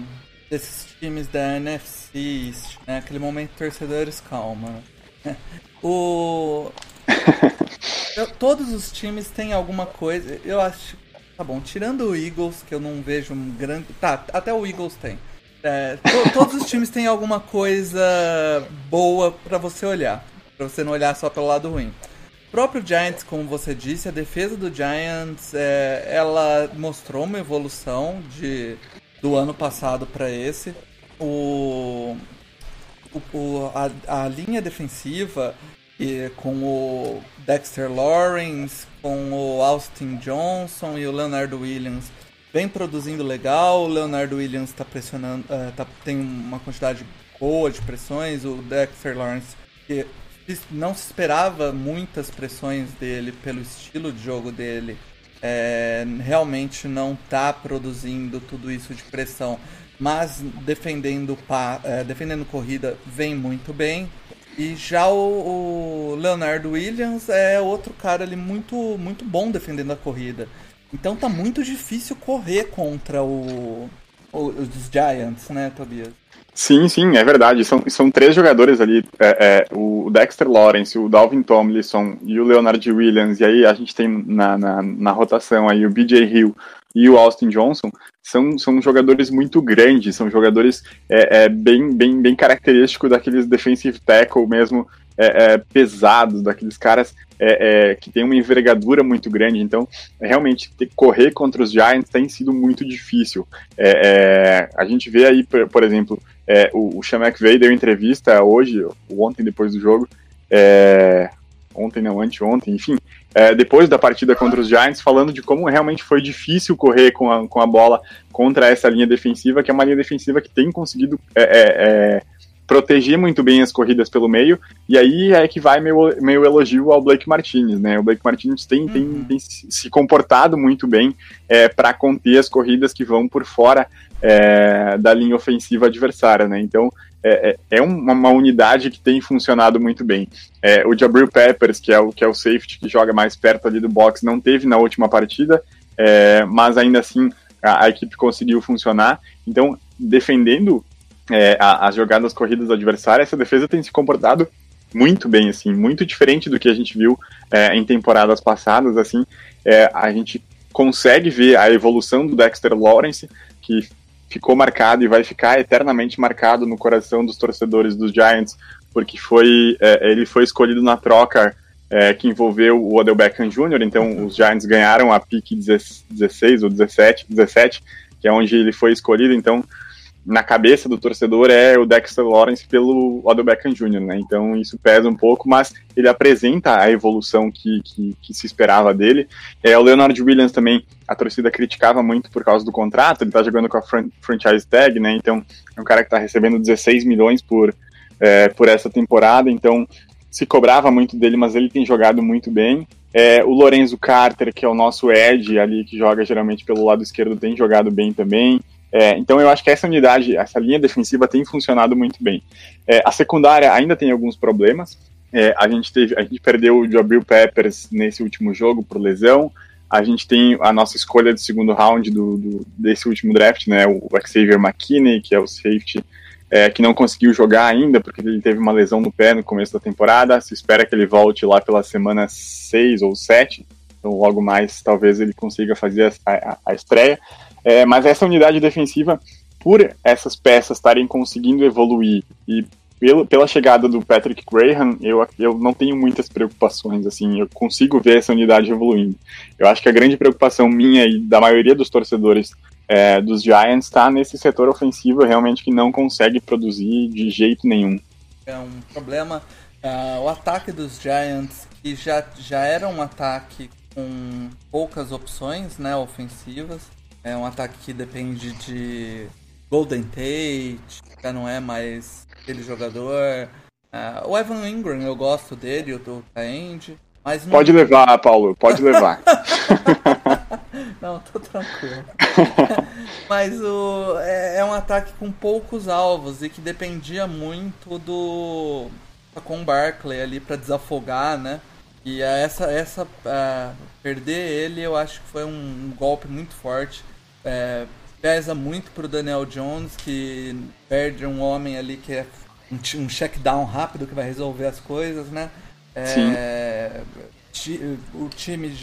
desses times da NFC East, né? Aquele momento torcedores calma. Né? O eu, todos os times têm alguma coisa. Eu acho, tá bom. Tirando o Eagles, que eu não vejo um grande, tá? Até o Eagles tem. É, to, todos os times têm alguma coisa boa para você olhar, para você não olhar só pelo lado ruim próprio Giants, como você disse, a defesa do Giants, é, ela mostrou uma evolução de, do ano passado para esse. O, o, a, a linha defensiva e, com o Dexter Lawrence, com o Austin Johnson e o Leonardo Williams vem produzindo legal. O Leonardo Williams está pressionando, uh, tá, tem uma quantidade boa de pressões. O Dexter Lawrence que não se esperava muitas pressões dele pelo estilo de jogo dele. É, realmente não está produzindo tudo isso de pressão, mas defendendo, é, defendendo corrida vem muito bem. E já o, o, Leonardo Williams é outro cara ali muito, muito bom defendendo a corrida. Então tá muito difícil correr contra o, o os Giants, né, Tobias? Sim, sim, é verdade. São, são três jogadores ali: é, é, o Dexter Lawrence, o Dalvin Tomlinson e o Leonard Williams. E aí a gente tem na, na, na rotação aí o BJ Hill e o Austin Johnson. São, são jogadores muito grandes, são jogadores é, é bem, bem, bem característicos daqueles defensive tackle mesmo é, é, pesados, daqueles caras é, é, que tem uma envergadura muito grande. Então, realmente, correr contra os Giants tem sido muito difícil. É, é, a gente vê aí, por, por exemplo, é, o, o Sean McVay deu entrevista hoje, ou ontem, depois do jogo, ontem não, anteontem, enfim, depois da partida contra os Giants, falando de como realmente foi difícil correr com a, com a bola contra essa linha defensiva, que é uma linha defensiva que tem conseguido proteger muito bem as corridas pelo meio, e aí é que vai meu, meu elogio ao Blake Martinez, né? O Blake Martinez tem, uhum. tem, tem se comportado muito bem é, para conter as corridas que vão por fora é, da linha ofensiva adversária, né? Então é, é, é uma, uma, unidade que tem funcionado muito bem. É, o Jabril Peppers, que é o, que é o safety que joga mais perto ali do box, não teve na última partida, é, mas ainda assim a, a, equipe conseguiu funcionar. Então, defendendo é, a, as jogadas corridas do adversário, essa defesa tem se comportado muito bem, assim, muito diferente do que a gente viu em temporadas passadas, assim, a gente consegue ver a evolução do Dexter Lawrence, que ficou marcado e vai ficar eternamente marcado no coração dos torcedores dos Giants, porque foi é, ele foi escolhido na troca é, que envolveu o Odell Beckham Jr., então os Giants ganharam a pick 16 ou 17, 17, que é onde ele foi escolhido, então na cabeça do torcedor é o Dexter Lawrence pelo Odell Beckham Jr., né? Então isso pesa um pouco, mas ele apresenta a evolução que, que, que, se esperava dele. É, o Leonard Williams também, a torcida criticava muito por causa do contrato, ele tá jogando com a fran franchise tag, né? Então é um cara que tá recebendo 16 milhões por, é, por essa temporada, então se cobrava muito dele, mas ele tem jogado muito bem. É, o Lorenzo Carter, que é o nosso Ed ali, que joga geralmente pelo lado esquerdo, tem jogado bem também. É, então eu acho que essa unidade, essa linha defensiva tem funcionado muito bem. É, a secundária ainda tem alguns problemas. É, a gente teve, a gente perdeu o Jabril Peppers nesse último jogo por lesão. A gente tem a nossa escolha de segundo round do, do desse último draft, né, o Xavier McKinney, que é o safety é, que não conseguiu jogar ainda porque ele teve uma lesão no pé no começo da temporada. Se espera que ele volte lá pela semana 6 ou 7. Então, logo mais, talvez ele consiga fazer a, a, a estreia. É, mas essa unidade defensiva, por essas peças estarem conseguindo evoluir e pelo, pela chegada do Patrick Graham, eu, eu não tenho muitas preocupações, assim, eu consigo ver essa unidade evoluindo. Eu acho que a grande preocupação minha e da maioria dos torcedores é, dos Giants está nesse setor ofensivo realmente que não consegue produzir de jeito nenhum. É um problema. Uh, o ataque dos Giants, que já, já era um ataque com poucas opções né, ofensivas, é um ataque que depende de Golden Tate, já não é mais aquele jogador. Uh, o Evan Ingram, eu gosto dele, o do End. Mas não... Pode levar, Paulo, pode levar. não, tô tranquilo. mas o, é, é, um ataque com poucos alvos e que dependia muito do. com o Barkley ali para desafogar, né? E essa, essa uh, perder ele eu acho que foi um golpe muito forte é, pesa muito pro Daniel Jones, que perde um homem ali que é um, um check down rápido que vai resolver as coisas, né? É, o time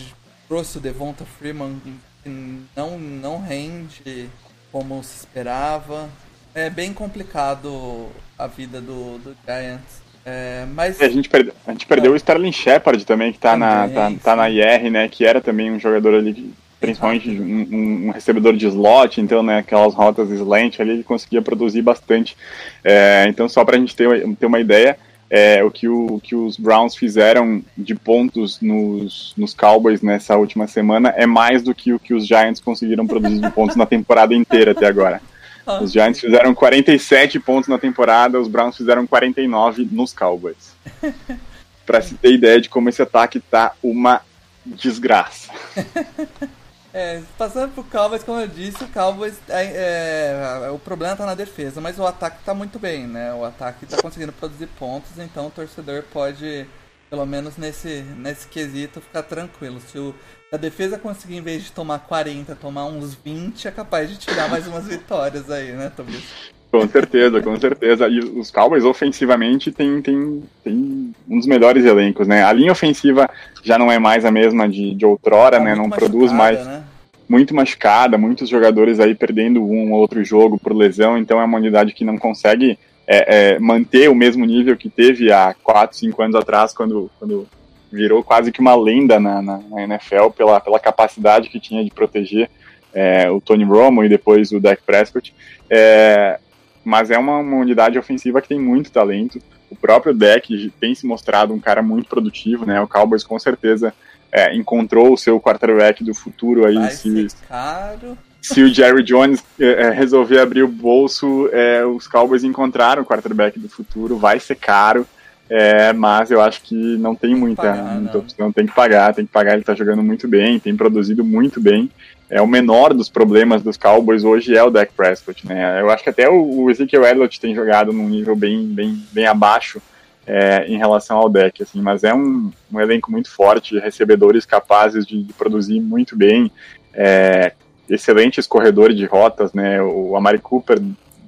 trouxe o Devonta Freeman que não, não rende como se esperava. É bem complicado a vida do, do Giants. É, mas... a gente, perde, a gente perdeu é. o Sterling Shepard também, que tá, também, na, tá, tá, na IR, né? Que era também um jogador ali principalmente um, um, recebedor de slot, então, né, aquelas rotas slant ali, ele conseguia produzir bastante. É, então, só para a gente ter, ter uma ideia, é, o, que o, que os Browns fizeram de pontos nos, nos Cowboys nessa última semana é mais do que o que os Giants conseguiram produzir de pontos na temporada inteira até agora. Ah. Os Giants fizeram 47 pontos na temporada, os Browns fizeram 49 nos Cowboys. Para se ter ideia de como esse ataque tá uma desgraça. É, passando pro Cowboys, como eu disse, o Cowboys, é, é, o problema tá na defesa, mas o ataque tá muito bem, né? O ataque tá conseguindo produzir pontos, então o torcedor pode, pelo menos nesse, nesse quesito, ficar tranquilo. Se o, a defesa conseguir, em vez de tomar 40, tomar uns 20, é capaz de tirar mais umas vitórias aí, né, Tobias? Com certeza, com certeza. E os Cowboys ofensivamente tem, tem, tem um dos melhores elencos, né? A linha ofensiva já não é mais a mesma de, de outrora, tá né? Não produz mais. Né? Muito machucada, muitos jogadores aí perdendo um ou outro jogo por lesão, então é uma unidade que não consegue é, é, manter o mesmo nível que teve há 4, 5 anos atrás, quando, quando virou quase que uma lenda na, na, na NFL pela, pela capacidade que tinha de proteger é, o Tony Romo e depois o Dak Prescott. É, mas é uma, uma, unidade ofensiva que tem muito talento. O próprio Deck tem se mostrado um cara muito produtivo, né? O Cowboys com certeza é, encontrou o seu quarterback do futuro aí. Vai se, caro. se o Jerry Jones é, é, resolver abrir o bolso, é, os Cowboys encontraram o quarterback do futuro. Vai ser caro. É, mas eu acho que não tem, tem muita, pagar, muita opção, tem que pagar, tem que pagar, ele tá jogando muito bem, tem produzido muito bem é o menor dos problemas dos Cowboys hoje é o Dak Prescott, né? Eu acho que até o, o Ezekiel Elliott tem jogado num nível bem, bem, bem abaixo é, em relação ao Dak, assim, mas é um, um elenco muito forte, recebedores capazes de, de produzir muito bem. é, excelentes corredores de rotas, né? O Amari Cooper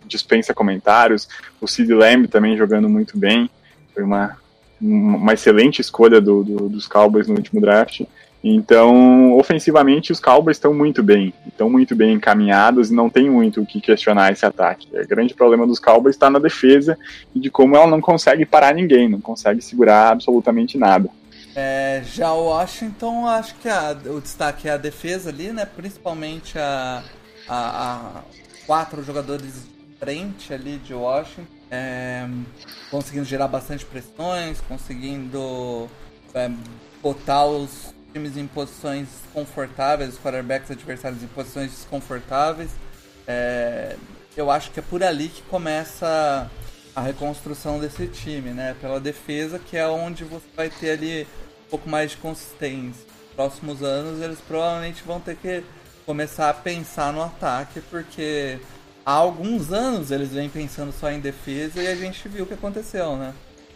dispensa comentários, o Sid Lamb também jogando muito bem, foi uma, uma excelente escolha do, do, dos Cowboys no último draft. Então, ofensivamente, os Cowboys estão muito bem, estão muito bem encaminhados e não tem muito o que questionar esse ataque. O grande problema dos Cowboys está na defesa e de como ela não consegue parar ninguém, não consegue segurar absolutamente nada. É, já o Washington, acho que a, o destaque é a defesa ali, né? Principalmente a, a, a quatro jogadores de frente ali de Washington, é, conseguindo gerar bastante pressões, conseguindo é, botar os times em posições confortáveis, os quarterbacks adversários em posições desconfortáveis. É, eu acho que é por ali que começa a reconstrução desse time, né? Pela defesa, que é onde você vai ter ali um pouco mais de consistência. Próximos anos, eles provavelmente vão ter que começar a pensar no ataque, porque há alguns anos eles vêm pensando só em defesa e a gente viu o que aconteceu, né?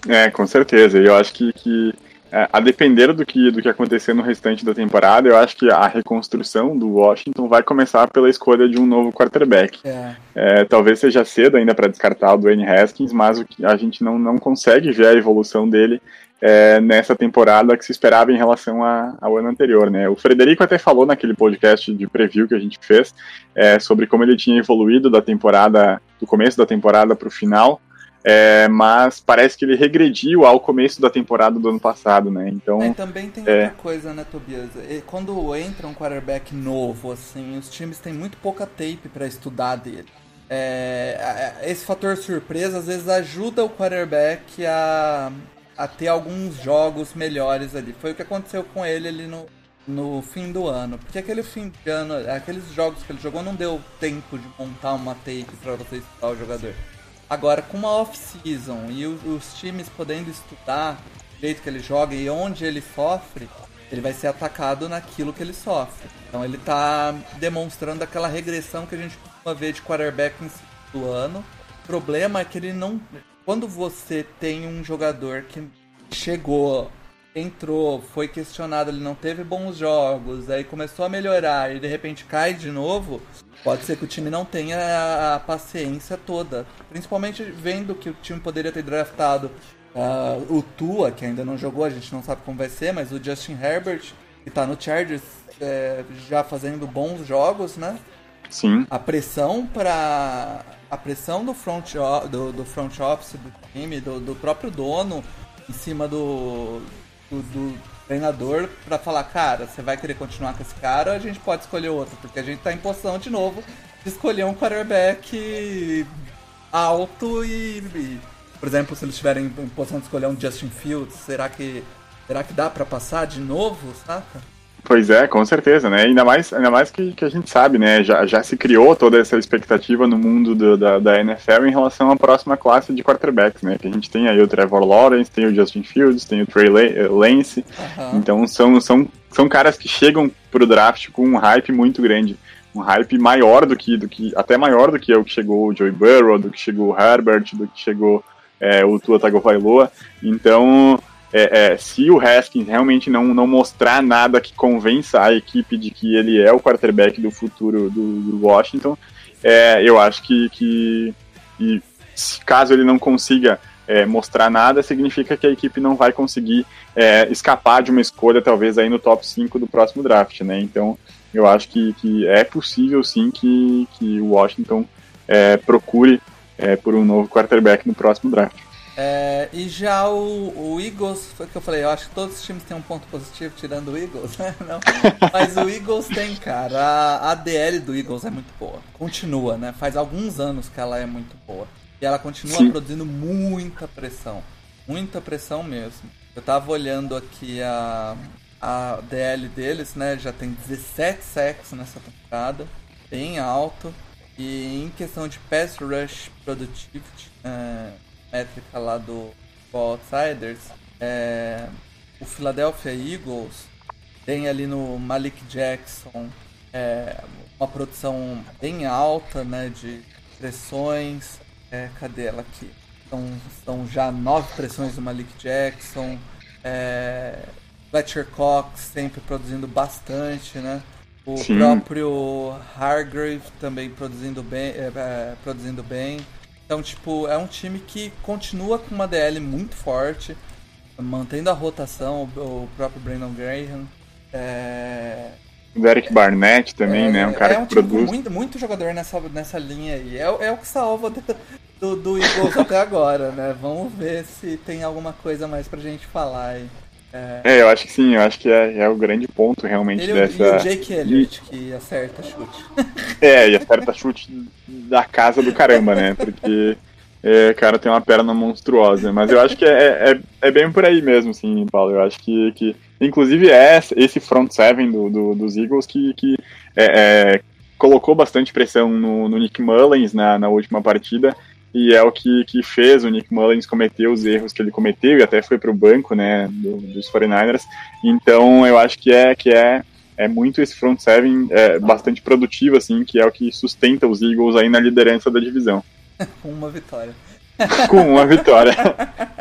É, com certeza. Eu acho que, que é, a depender do que, do que acontecer no restante da temporada, eu acho que a reconstrução do Washington vai começar pela escolha de um novo quarterback. É. É, talvez seja cedo ainda para descartar o Dwayne Haskins, mas o que a gente não, não consegue ver a evolução dele é, nessa temporada que se esperava em relação a, ao ano anterior. Né? O Frederico até falou naquele podcast de preview que a gente fez é, sobre como ele tinha evoluído da temporada, do começo da temporada para o final. É, mas parece que ele regrediu ao começo da temporada do ano passado, né? Então. É, também tem é... outra coisa, né, Tobias? Quando entra um quarterback novo, assim, os times têm muito pouca tape para estudar dele. É, esse fator surpresa às vezes ajuda o quarterback a, a ter alguns jogos melhores ali. Foi o que aconteceu com ele ali no, no fim do ano. Porque aquele fim de ano, aqueles jogos que ele jogou não deu tempo de montar uma tape para você estudar o jogador. Agora, com uma off-season e os, times podendo estudar o jeito que ele joga e onde ele sofre, ele vai ser atacado naquilo que ele sofre. Então ele está demonstrando aquela regressão que a gente costuma ver de quarterback em do ano. O problema é que ele não. Quando você tem um jogador que chegou, entrou, foi questionado, ele não teve bons jogos, aí começou a melhorar e de repente cai de novo, Pode ser que o time não tenha a paciência toda. Principalmente vendo que o time poderia ter draftado uh, o Tua, que ainda não jogou, a gente não sabe como vai ser, mas o Justin Herbert, que está no Chargers é, já fazendo bons jogos, né? Sim. A pressão para a pressão do front, do, do front office do time, do, do próprio dono, em cima do, do, do treinador para falar, cara, você vai querer continuar com esse cara ou a gente pode escolher outro? Porque a gente tá em posição de novo de escolher um quarterback alto e, e por exemplo, se eles estiverem em posição de escolher um Justin Fields, será que será que dá para passar de novo, saca? Pois é, com certeza, né? Ainda mais, ainda mais que, que a gente sabe, né? Já, já se criou toda essa expectativa no mundo do, da, da NFL em relação à próxima classe de quarterbacks, né? Que a gente tem aí o Trevor Lawrence, tem o Justin Fields, tem o Trey eh, Lance. Uhum. Então são, são, são caras que chegam pro draft com um hype muito grande. Um hype maior do que, do que até maior do que o que chegou o Joey Burrow, do que chegou o Herbert, do que chegou é, o Tua Tagovailoa. Então é, é, se o Haskins realmente não, não mostrar nada que convença a equipe de que ele é o quarterback do futuro do, do Washington, é, eu acho que, que e, caso ele não consiga é, mostrar nada, significa que a equipe não vai conseguir é, escapar de uma escolha, talvez aí no top 5 do próximo draft, né? Então, eu acho que, que é possível sim que, que o Washington é, procure por um novo quarterback no próximo draft. É, e já o, o, Eagles, foi o que eu falei, eu acho que todos os times têm um ponto positivo, tirando o Eagles, né? Não. Mas o Eagles tem, cara. A, a DL do Eagles é muito boa. Continua, né? Faz alguns anos que ela é muito boa. E ela continua Sim. produzindo muita pressão. Muita pressão mesmo. Eu tava olhando aqui a, a DL deles, né? Já tem 17 sacks nessa temporada. Bem alto. E em questão de pass rush productivity, é, métrica lá do Outsiders, é, o Philadelphia Eagles tem ali no Malik Jackson é, uma produção bem alta né, de pressões. É, cadê ela aqui? Então, são já nove pressões do Malik Jackson. É, Fletcher Cox sempre produzindo bastante, né? O Sim. próprio Hargrave também produzindo bem, é, é, produzindo bem. Então, tipo, é um time que continua com uma DL muito forte, mantendo a rotação, o, próprio Brandon Graham. É... O Derek Barnett também, é, né? Um cara é um que produz. Muito, muito jogador nessa, nessa linha aí. É, é o que salva do, do, do Eagles até agora, né? Vamos ver se tem alguma coisa mais pra gente falar aí. É, eu acho que sim, eu acho que é, é o grande ponto realmente Ele, dessa. E o Jake Elliott, que acerta chute. É, e acerta chute da casa do caramba, né? Porque é, cara tem uma perna monstruosa. Mas eu acho que é, é, é, bem por aí mesmo, sim, Paulo. Eu acho que, que inclusive é esse front seven do, do dos Eagles que, que é, é, colocou bastante pressão no, no Nick Mullins na, na última partida e é o que, que fez o Nick Mullins cometer os erros que ele cometeu e até foi para o banco né, do, dos 49ers. Então eu acho que é que é, é muito esse front seven é, bastante produtivo, assim, que é o que sustenta os Eagles aí na liderança da divisão. Com uma vitória. Com uma vitória.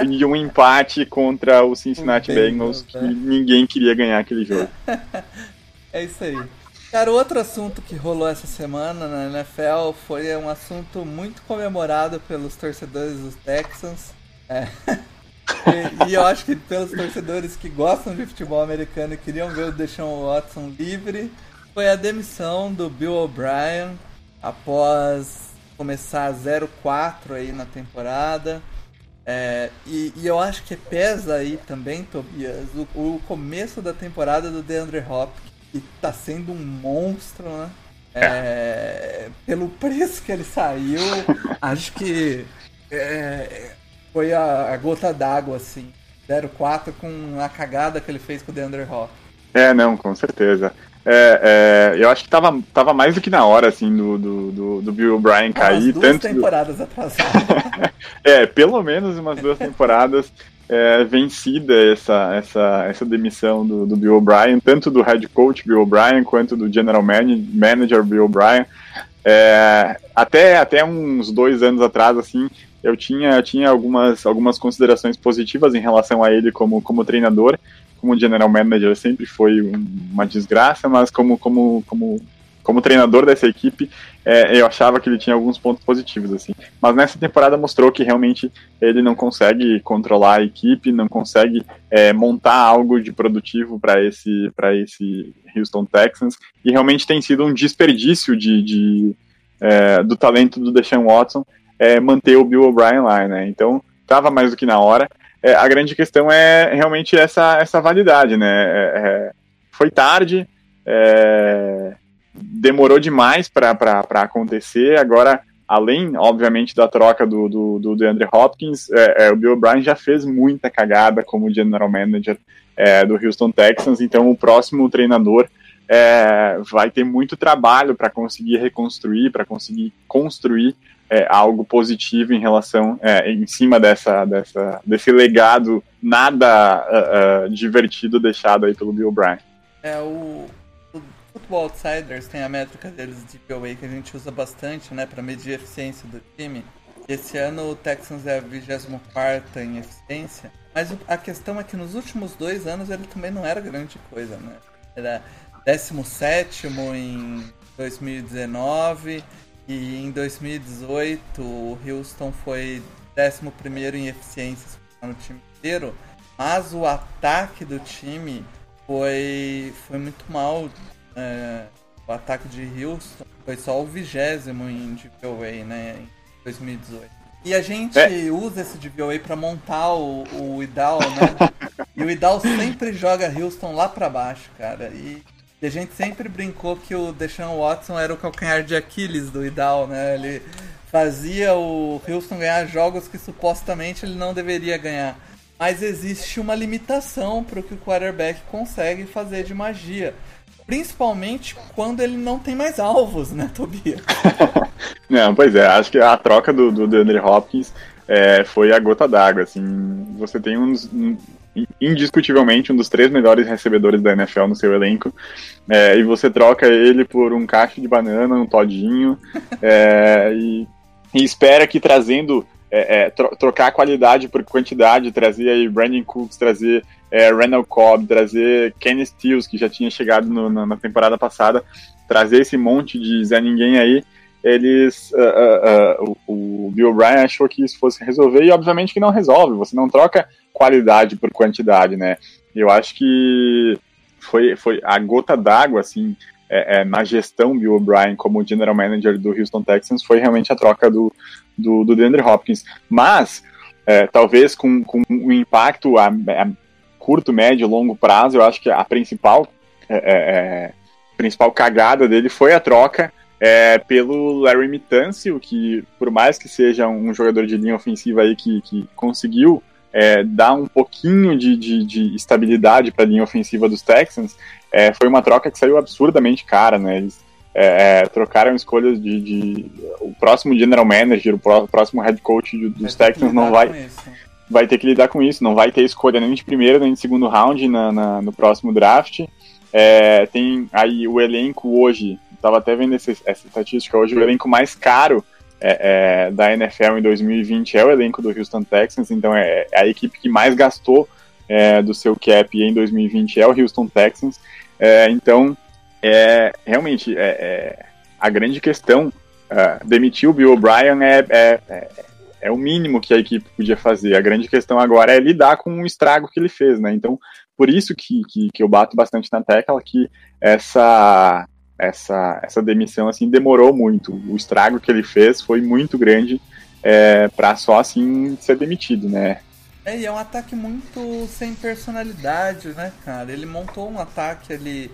e um empate contra o Cincinnati Bengals, que ninguém queria ganhar aquele jogo. é isso aí. Cara, outro assunto que rolou essa semana na NFL foi um assunto muito comemorado pelos torcedores dos Texans. É. E, e, eu acho que pelos torcedores que gostam de futebol americano e queriam ver o Deshaun Watson livre, foi a demissão do Bill O'Brien após começar 0-4 aí na temporada. É, e, e, eu acho que pesa aí também, Tobias, o, o começo da temporada do DeAndre Hopkins e tá sendo um monstro, né? É, pelo preço que ele saiu, acho que é, foi a, a gota d'água, assim. 0-4 com a cagada que ele fez com o DeAndre Hopkins. É, não, com certeza. É, é, eu acho que tava, tava mais do que na hora, assim, do, do, do, do Bill O'Brien cair. Umas duas tanto temporadas do... atrasadas. é, pelo menos umas duas temporadas é, vencida essa, essa, essa demissão do, do Bill O'Brien, tanto do head coach Bill O'Brien quanto do general manager Bill O'Brien. É, até, até uns dois anos atrás, assim, eu tinha, tinha algumas, algumas considerações positivas em relação a ele como, como treinador. Como general manager sempre foi uma desgraça, mas como, como, como como treinador dessa equipe, é, eu achava que ele tinha alguns pontos positivos, assim. Mas nessa temporada mostrou que realmente ele não consegue controlar a equipe, não consegue é, montar algo de produtivo para esse, esse Houston Texans, e realmente tem sido um desperdício de, de é, do talento do Deshaun Watson é, manter o Bill O'Brien lá, né? Então, estava mais do que na hora. É, a grande questão é realmente essa, essa validade, né? É, foi tarde, é, demorou demais para acontecer. Agora, além, obviamente, da troca do, do, do DeAndre Hopkins, é, é, o Bill O'Brien já fez muita cagada como general manager é, do Houston Texans, então o próximo treinador é, vai ter muito trabalho para conseguir reconstruir, para conseguir construir é, algo positivo em relação, é, em cima dessa, dessa, desse legado nada uh, uh, divertido deixado aí pelo Bill O'Brien. É, o, Football Outsiders tem a métrica deles de POA que a gente usa bastante, né, para medir a eficiência do time. Esse ano o Texans é a 24 em eficiência, mas a questão é que nos últimos dois anos ele também não era grande coisa, né? Era 17 em 2019 e em 2018 o Houston foi 11 em eficiência no time inteiro, mas o ataque do time foi, foi muito mal é, o ataque de Houston foi só o vigésimo em DVOA, né, em 2018. E a gente é. usa esse DVOA para montar o, o Idal, né? e o Idal sempre joga Houston lá para baixo, cara. E, a gente sempre brincou que o Deshaun Watson era o calcanhar de Aquiles do Idal, né? Ele fazia o Houston ganhar jogos que supostamente ele não deveria ganhar. Mas existe uma limitação para o que o quarterback consegue fazer de magia. Principalmente quando ele não tem mais alvos, né, Tobias? não, pois é, acho que a troca do, do DeAndre Hopkins é, foi a gota d'água, assim, você tem uns, um, indiscutivelmente um dos três melhores recebedores da NFL no seu elenco, é, e você troca ele por um cacho de banana, um todinho, é, e, e, espera que trazendo, é, é, tro trocar qualidade por quantidade, trazer aí Brandon Cooks, trazer é, Randall Cobb, trazer Kenny Stills, que já tinha chegado no, na, na, temporada passada, trazer esse monte de Zé Ninguém aí, eles. Uh, uh, uh, o, o Bill O'Brien achou que isso fosse resolver, e obviamente que não resolve, você não troca qualidade por quantidade, né? Eu acho que foi, foi a gota d'água, assim, é, é, na gestão Bill O'Brien como general manager do Houston Texans foi realmente a troca do, do, do DeAndre Hopkins. Mas, é, talvez com, com um impacto a, a, curto, médio, longo prazo, eu acho que a principal, é, é, é principal cagada dele foi a troca é, pelo Larry Mitancio, que por mais que seja um jogador de linha ofensiva aí que, que conseguiu é, dar um pouquinho de, de, de estabilidade para a linha ofensiva dos Texans, é, foi uma troca que saiu absurdamente cara, né? Eles é, é trocaram escolhas de, de, O próximo general manager, o próximo head coach dos Texans não vai. Vai ter que lidar com isso, não vai ter escolha nem de primeiro nem de segundo round na, na no próximo draft. É, tem aí o elenco hoje, estava até vendo essa, essa estatística hoje, o elenco mais caro é, é, da NFL em 2020 é o elenco do Houston Texans, então é, é a equipe que mais gastou é, do seu cap em 2020 é o Houston Texans. É, então, é, realmente, é, a grande questão, demitir o Bill O'Brien é, é, o mínimo que a equipe podia fazer. A grande questão agora é lidar com o estrago que ele fez, né? Então, por isso que, que, que eu bato bastante na tecla que essa essa, essa demissão assim demorou muito. O estrago que ele fez foi muito grande é, para só assim ser demitido, né? É, e é um ataque muito sem personalidade, né, cara? Ele montou um ataque ali.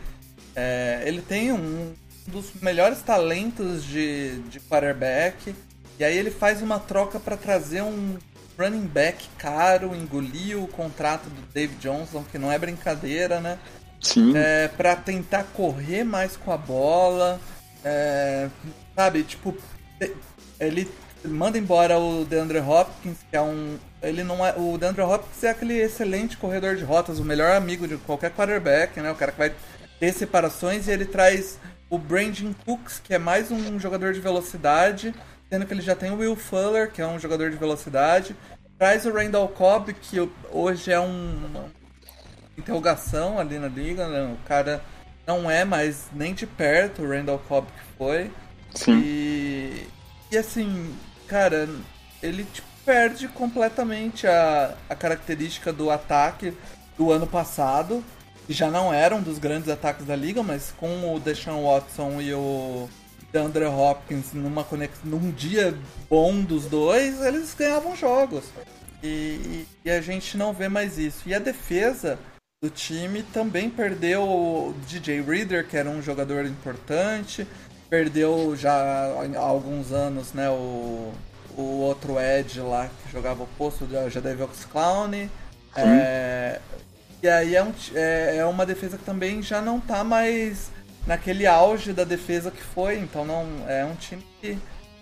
É, ele tem um dos melhores talentos de, de quarterback. E aí ele faz uma troca para trazer um running back caro, engoliu o contrato do Dave Johnson, que não é brincadeira, né? Sim. É, para tentar correr mais com a bola. É, sabe, tipo, ele manda embora o DeAndre Hopkins, que é um. Ele não é. O DeAndre Hopkins é aquele excelente corredor de rotas, o melhor amigo de qualquer quarterback, né? O cara que vai ter separações e ele traz o Brandon Cooks, que é mais um jogador de velocidade, sendo que ele já tem o Will Fuller, que é um jogador de velocidade. Traz o Randall Cobb, que hoje é um, interrogação ali na liga, né? O cara não é mais nem de perto o Randall Cobb que foi. Sim. E, e assim, cara, ele tipo, perde completamente a, a característica do ataque do ano passado. Que já não era um dos grandes ataques da liga, mas com o Deshaun Watson e o DeAndre Hopkins numa conexão, num dia bom dos dois, eles ganhavam jogos. E, e, a gente não vê mais isso. E a defesa do time também perdeu o DJ Reader, que era um jogador importante, perdeu já há alguns anos né, o, o outro Edge lá que jogava o posto, o Jadavius Clown. É, e aí é, um, é, é, uma defesa que também já não tá mais naquele auge da defesa que foi, então não é um time que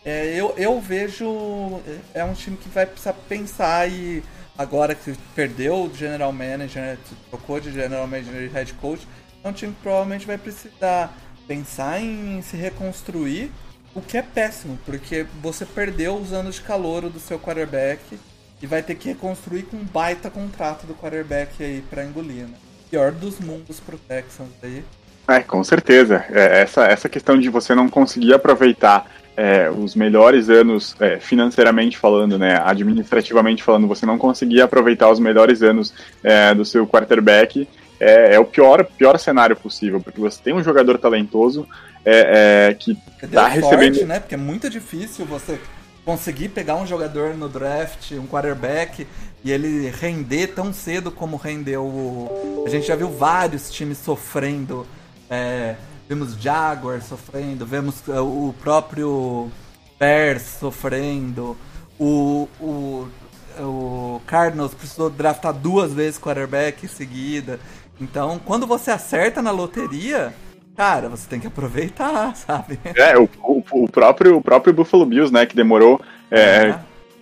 é, eu, eu vejo é um time que vai precisar pensar e agora que perdeu o general manager, trocou de general manager e head coach, é um time que provavelmente vai precisar pensar em se reconstruir, o que é péssimo, porque você perdeu os anos de calor do seu quarterback e vai ter que reconstruir com um baita contrato do quarterback aí para engolir, né? Pior dos mundos pro Texans aí. É, com certeza. É, essa, essa questão de você não conseguir aproveitar é, os melhores anos, é, financeiramente falando, né, administrativamente falando, você não conseguir aproveitar os melhores anos é, do seu quarterback, é, é, o pior, pior cenário possível, porque você tem um jogador talentoso é, é, que está recebendo... né, porque é muito difícil você conseguir pegar um jogador no draft, um quarterback, e ele render tão cedo como rendeu o... A gente já viu vários times sofrendo... É, vemos Jaguars sofrendo, vemos uh, o próprio Bears sofrendo, o, o, o Cardinals precisou draftar duas vezes quarterback em seguida. Então, quando você acerta na loteria, cara, você tem que aproveitar, sabe? É, o, o, o próprio, o próprio Buffalo Bills, né, que demorou é,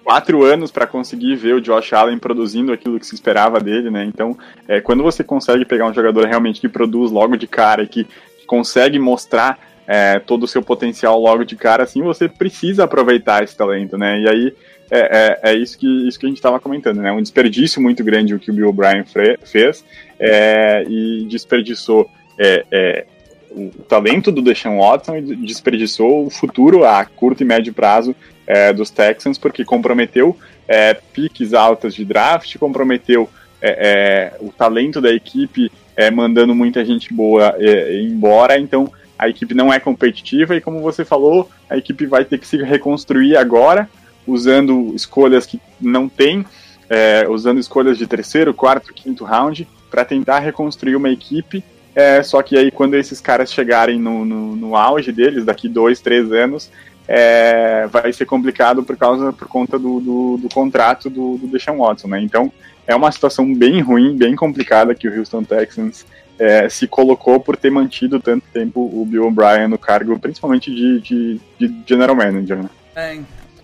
quatro anos para conseguir ver o Josh Allen produzindo aquilo que se esperava dele, né? Então, é, quando você consegue pegar um jogador realmente que produz logo de cara e que consegue mostrar é, todo o seu potencial logo de cara, assim, você precisa aproveitar esse talento, né? E aí é, é, é isso, que, isso que a gente estava comentando, né? Um desperdício muito grande o que o Bill O'Brien fez é, e desperdiçou é, é, o talento do Deshaun Watson e desperdiçou o futuro a curto e médio prazo é, dos Texans, porque comprometeu é, piques altas de draft, comprometeu é, o talento da equipe, mandando muita gente boa embora, então a equipe não é competitiva e, como você falou, a equipe vai ter que se reconstruir agora, usando escolhas que não tem, é, usando escolhas de terceiro, quarto, quinto round, para tentar reconstruir uma equipe. É, só que aí, quando esses caras chegarem no, no, no auge deles, daqui dois, três anos, é, vai ser complicado por causa por conta do, do, do contrato do, do Deshaun Watson, né? Então é uma situação bem ruim, bem complicada que o Houston Texans é, se colocou por ter mantido tanto tempo o Bill O'Brien no cargo, principalmente de, de, de general manager. Né? É,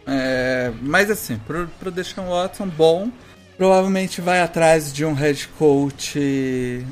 é, mas assim, pro, pro Deshaun Watson, bom. Provavelmente vai atrás de um head coach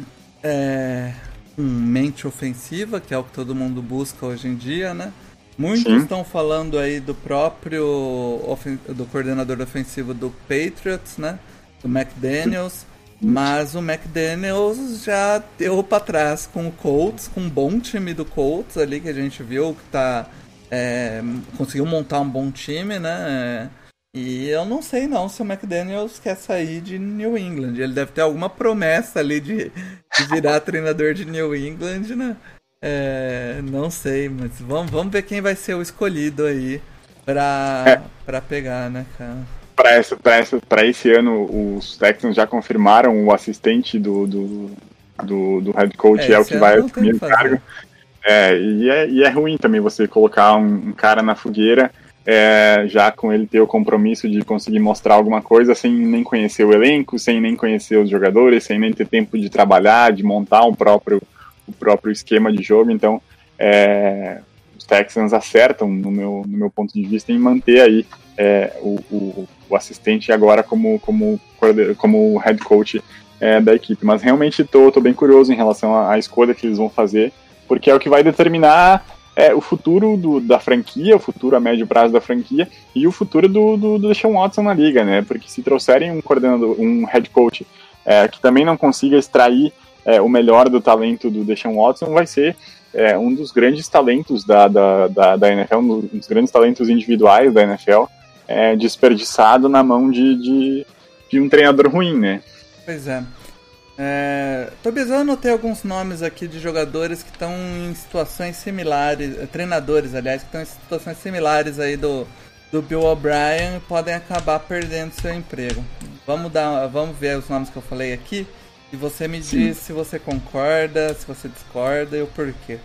é, com mente ofensiva, que é o que todo mundo busca hoje em dia, né? Muitos Sim. estão falando aí do próprio do coordenador ofensivo do Patriots, né? Do McDaniels. Mas o McDaniels já deu para trás com o Colts, com um bom time do Colts ali que a gente viu que tá é, conseguiu montar um bom time, né? E eu não sei não se o McDaniels quer sair de New England. Ele deve ter alguma promessa ali de, de virar treinador de New England, né? É, não sei, mas vamos, vamos ver quem vai ser o escolhido aí pra, é. Pra pegar, né, cara? para essa, essa, esse ano, os Texans já confirmaram o assistente do, do, do, do head coach, é, é o que vai assumir o cargo. É, e, é, e é ruim também você colocar um, um cara na fogueira, é, já com ele ter o compromisso de conseguir mostrar alguma coisa sem nem conhecer o elenco, sem nem conhecer os jogadores, sem nem ter tempo de trabalhar, de montar um próprio, o próprio esquema de jogo. Então, é, os Texans acertam, no meu, no meu ponto de vista, em manter aí é, o, o, o, assistente agora como, como, como head coach é, da equipe. Mas realmente estou bem curioso em relação à, à, escolha que eles vão fazer, porque é o que vai determinar é, o futuro do, da franquia, o futuro a médio prazo da franquia e o futuro do, do, do Deshaun Watson na liga, né? Porque se trouxerem um coordenador, um head coach é, que também não consiga extrair é, o melhor do talento do Deshaun Watson, vai ser é, um dos grandes talentos da, da, da, da NFL, um dos grandes talentos individuais da NFL é, desperdiçado na mão de, de, de, um treinador ruim, né? Pois é. é Tobias, eu alguns nomes aqui de jogadores que estão em situações similares, treinadores, aliás, que estão em situações similares aí do, do Bill O'Brien podem acabar perdendo seu emprego. Vamos, dar, vamos ver os nomes que eu falei aqui e você me Sim. diz se você concorda, se você discorda e o porquê.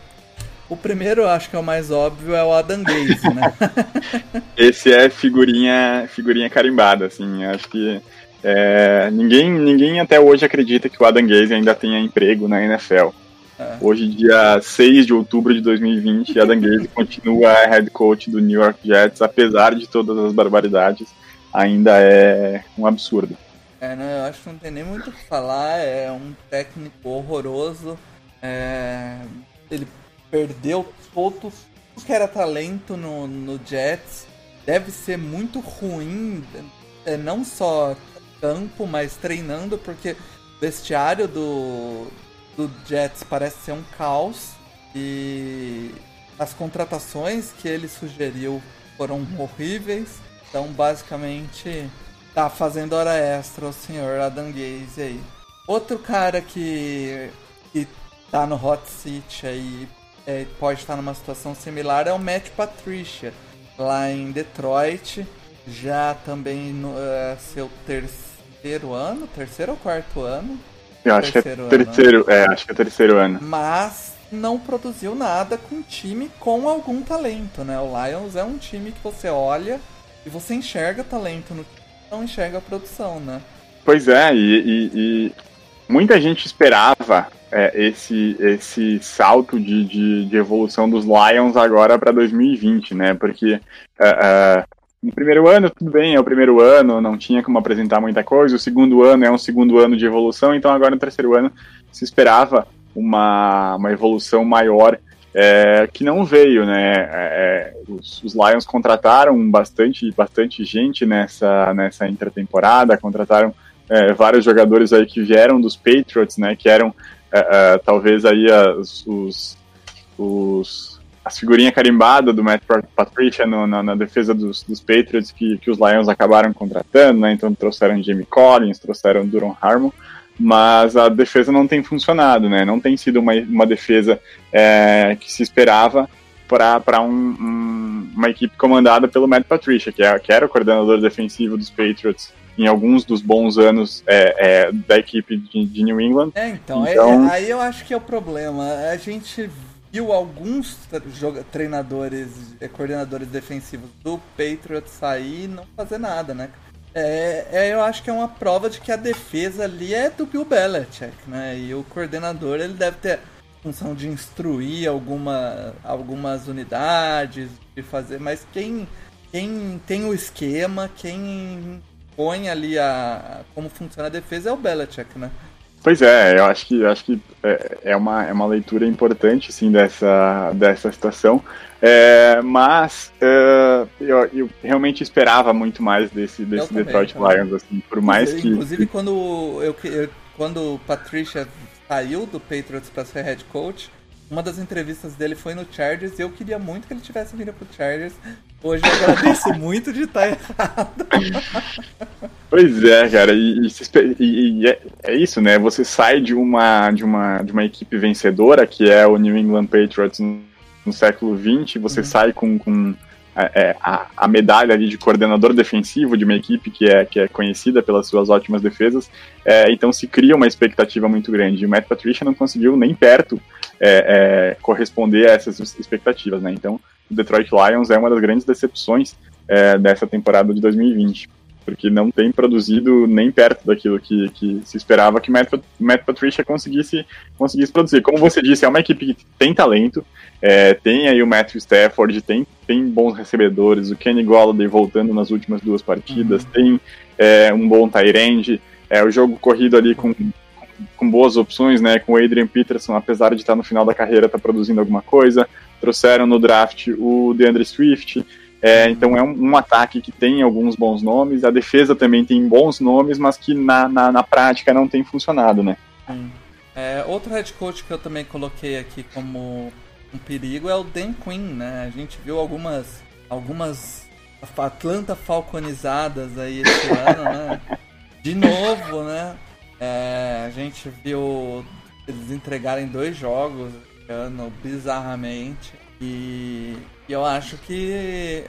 O primeiro, eu acho que é o mais óbvio, é o Adam Gaze, né? Esse é figurinha, figurinha carimbada, assim. Acho que é, ninguém, ninguém até hoje acredita que o Adam Gaze ainda tenha emprego na NFL. É. Hoje, dia 6 de outubro de 2020, Adam Gaze continua head coach do New York Jets, apesar de todas as barbaridades, ainda é um absurdo. É, não, eu acho que não tem nem muito o que falar, é um técnico horroroso. É, ele perdeu todos que era talento no, no Jets. Deve ser muito ruim, é, não só campo, mas treinando, porque o vestiário do, do Jets parece ser um caos. E as contratações que ele sugeriu foram horríveis. Então, basicamente, tá fazendo hora extra o senhor Adam Gaze aí. Outro cara que, que tá no hot seat aí é, pode estar numa situação similar é o Matt Patricia, lá em Detroit, já também no é, seu terceiro ano, terceiro ou quarto ano? Eu acho que é terceiro, ano, é, acho que é terceiro ano. Mas não produziu nada com um time com algum talento, né? O Lions é um time que você olha e você enxerga talento no não enxerga a produção, né? Pois é, e, e, e muita gente esperava é, esse, esse salto de, de, de, evolução dos Lions agora para 2020, né? Porque uh, uh, no primeiro ano, tudo bem, é o primeiro ano, não tinha como apresentar muita coisa. O segundo ano é um segundo ano de evolução, então agora no terceiro ano se esperava uma, uma evolução maior é, que não veio, né? É, é, os, os, Lions contrataram bastante, bastante gente nessa, nessa intertemporada, contrataram é, vários jogadores aí que vieram dos Patriots, né? Que eram é, é, talvez aí as, os, os, as figurinhas carimbadas do Matt Patricia no, na, na, defesa dos, dos Patriots que, que os Lions acabaram contratando, né? Então trouxeram Jamie Collins, trouxeram Duron Harmon mas a defesa não tem funcionado, né? Não tem sido uma, uma defesa é, que se esperava para um, um, uma equipe comandada pelo Matt Patricia, que, é, que, era o coordenador defensivo dos Patriots em alguns dos bons anos é, é, da equipe de, de, New England. É, então, então... aí eu acho que é o problema. A gente viu alguns treinadores, é, coordenadores defensivos do Patriots sair e não fazer nada, né? É, é, eu acho que é uma prova de que a defesa ali é do Bill Belichick, né? E o coordenador ele deve ter função de instruir alguma, algumas unidades, de fazer, mas quem, quem tem o esquema, quem põe ali a, como funciona a defesa é o Belichick, né? Pois é, eu acho que, eu acho que é, é, uma, é uma leitura importante assim, dessa, dessa situação. É, mas uh, eu, eu, realmente esperava muito mais desse, desse Detroit também. Lions, assim, por mais inclusive, que. Inclusive, quando, eu, eu, quando Patricia saiu do Patriots para ser head coach, uma das entrevistas dele foi no Chargers e eu queria muito que ele tivesse vindo pro Chargers. Hoje eu agradeço muito de estar errado. Pois é, cara, e, e, e é, é, isso, né? Você sai de uma, de, uma, de uma equipe vencedora, que é o New England Patriots no século XX, você uhum. sai com, com a, a, medalha ali de coordenador defensivo de uma equipe que é, que é conhecida pelas suas ótimas defesas, é, então se cria uma expectativa muito grande. E o Matt Patricia não conseguiu nem perto é, é corresponder a essas expectativas, né? Então o Detroit Lions é uma das grandes decepções é, dessa temporada de 2020 porque não tem produzido nem perto daquilo que, que se esperava que Matt, Matt Patricia conseguisse, conseguisse produzir. Como você disse, é uma equipe que tem talento, é, tem aí o Matthew Stafford, tem, tem bons recebedores, o Kenny Golladay voltando nas últimas duas partidas, uhum. tem é, um bom Tyrande, é, o jogo corrido ali com, com boas opções, né, com o Adrian Peterson, apesar de estar no final da carreira, está produzindo alguma coisa, trouxeram no draft o DeAndre Swift, é, então é um, um, ataque que tem alguns bons nomes, a defesa também tem bons nomes, mas que na, na, na prática não tem funcionado, né? É, outro head coach que eu também coloquei aqui como um perigo é o Dan Quinn, né? A gente viu algumas, algumas Atlanta falconizadas aí esse ano, né? De novo, né? É, a gente viu eles entregarem dois jogos esse ano bizarramente. E, e eu acho que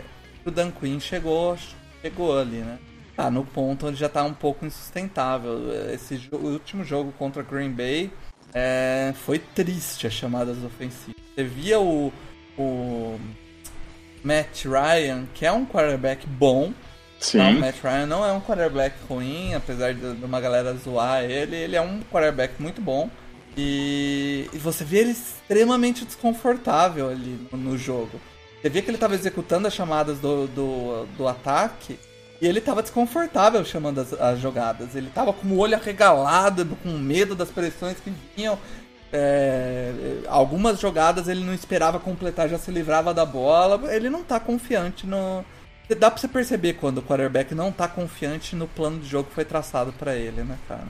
o Dan Quinn chegou, chegou ali, né? Tá no ponto onde já tá um pouco insustentável. Esse último jogo contra Green Bay é, foi triste as chamadas ofensivas. Você via o, o Matt Ryan, que é um quarterback bom. Sim. Não, o Matt Ryan não é um quarterback ruim, apesar de, de uma galera zoar ele. Ele é um quarterback muito bom. E, e você vê ele extremamente desconfortável ali no, no, jogo. Você vê que ele estava executando as chamadas do, do, do ataque e ele estava desconfortável chamando as, as, jogadas. Ele estava com o olho arregalado, com medo das pressões que vinham. É, algumas jogadas ele não esperava completar, já se livrava da bola. Ele não está confiante no. Dá pra você perceber quando o quarterback não está confiante no plano de jogo que foi traçado para ele, né, cara?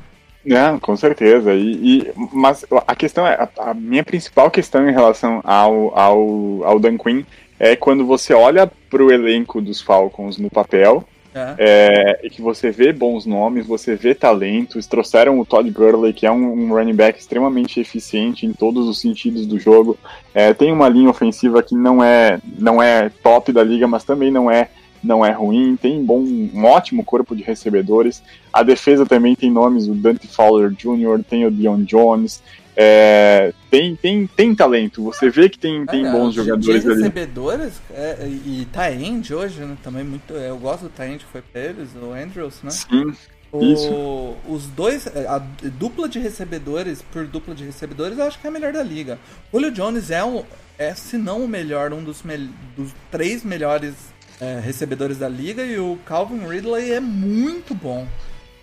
Não, com certeza. E, e, mas a questão é, a, a, minha principal questão em relação ao, ao, ao Dan Quinn é quando você olha para o elenco dos Falcons no papel é. É, e que você vê bons nomes, você vê talentos. Trouxeram o Todd Gurley, que é um, um running back extremamente eficiente em todos os sentidos do jogo. É, tem uma linha ofensiva que não é, não é top da liga, mas também não é não é ruim, tem bom, um ótimo corpo de recebedores. A defesa também tem nomes, o Dante Fowler Jr., tem o Dion Jones, é, tem, tem, tem talento, você vê que tem, tem é, bons jogadores ali. recebedores é, e Taend hoje, né, também muito, é, eu gosto do Taend que foi pra eles, o Andrews, né? Sim. O, Isso. Os dois, a dupla de recebedores por dupla de recebedores, eu acho que é a melhor da liga. O Julio Jones é, um, é se não o melhor, um dos, me, dos três melhores é, recebedores da liga e o Calvin Ridley é muito bom.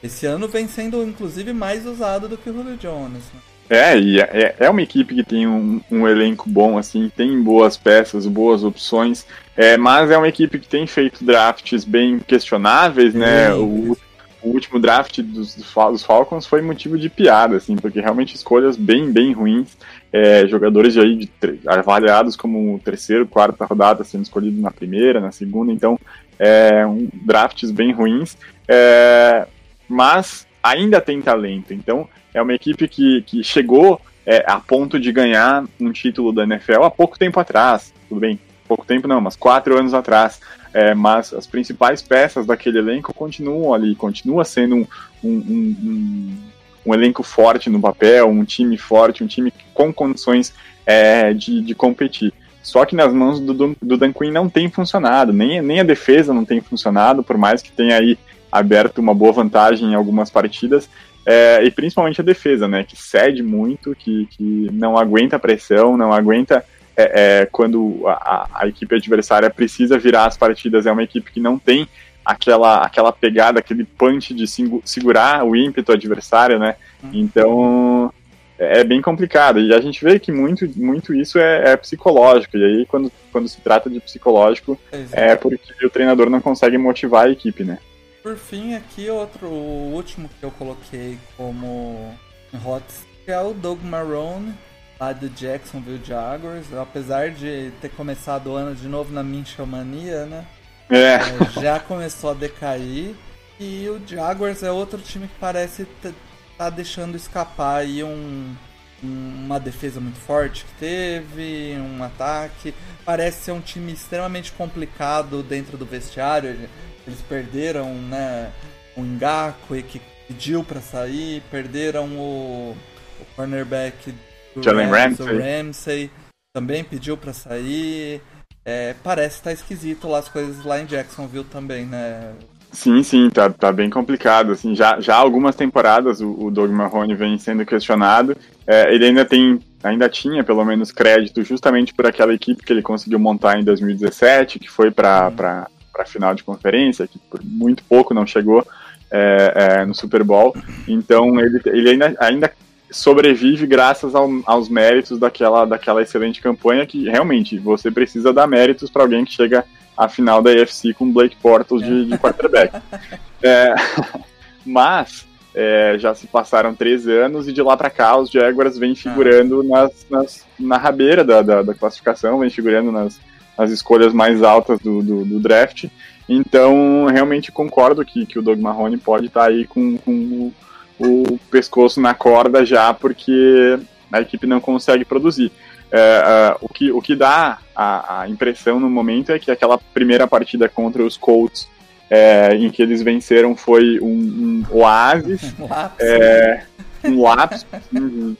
Esse ano vem sendo inclusive mais usado do que o Julio Jones. Né? É, e é, é uma equipe que tem um, um, elenco bom, assim, tem boas peças, boas opções, é, mas é uma equipe que tem feito drafts bem questionáveis, né? O, o, último draft dos, dos, Falcons foi motivo de piada, assim, porque realmente escolhas bem, bem ruins, é, jogadores aí de, avaliados como terceiro, quarta rodada sendo escolhidos na primeira, na segunda, então, é, um, drafts bem ruins, é, mas ainda tem talento, então é uma equipe que, que chegou é, a ponto de ganhar um título da NFL há pouco tempo atrás. Tudo bem, pouco tempo não, mas quatro anos atrás. É, mas as principais peças daquele elenco continuam ali, continua sendo um, um, um, um, elenco forte no papel, um time forte, um time com condições é, de, de competir. Só que nas mãos do, do Dan Quinn não tem funcionado, nem, nem a defesa não tem funcionado, por mais que tenha aí aberto uma boa vantagem em algumas partidas, é, e principalmente a defesa, né? Que cede muito, que, que não aguenta pressão, não aguenta é, é, quando a, a, equipe adversária precisa virar as partidas. É uma equipe que não tem aquela, aquela pegada, aquele punch de segurar o ímpeto adversário, né? Uhum. Então é, é bem complicado. E a gente vê que muito, muito isso é, é psicológico. E aí, quando, quando se trata de psicológico, Exato. é porque o treinador não consegue motivar a equipe, né? Por fim, aqui outro, o último que eu coloquei como hot é o Doug Marrone, lá do Jacksonville Jaguars. Apesar de ter começado o ano de novo na Minchomania, né? É. é. Já começou a decair. E o Jaguars é outro time que parece tá deixando escapar aí um, uma defesa muito forte que teve, um ataque. Parece ser um time extremamente complicado dentro do vestiário. Eles perderam, né, o Ngaku que pediu para sair, perderam o, o cornerback do Jalen Ramsey. Ramsey, também pediu para sair. É, parece estar tá esquisito lá as coisas lá em Jacksonville também, né? Sim, sim, tá, tá bem complicado. Assim, já, já algumas temporadas o, o Doug Marrone vem sendo questionado. É, ele ainda tem, ainda tinha pelo menos crédito justamente por aquela equipe que ele conseguiu montar em 2017, que foi para uhum para a final de conferência, que por muito pouco não chegou é, é, no Super Bowl. Então ele, ele ainda, ainda sobrevive graças ao, aos méritos daquela, daquela excelente campanha que realmente você precisa dar méritos para alguém que chega à final da AFC com Blake Bortles de, de quarterback. é, mas é, já se passaram três anos e de lá para cá os Jaguars vêm figurando ah. nas, nas, na rabeira da, da, da classificação, vêm figurando nas, as escolhas mais altas do, do, do, draft. Então, realmente concordo que, que o Doug Marrone pode estar tá aí com, com o, o, pescoço na corda já, porque a equipe não consegue produzir. É, uh, o, que, o que dá a, a, impressão no momento é que aquela primeira partida contra os Colts, é, em que eles venceram, foi um, um oásis. um é, um lapso,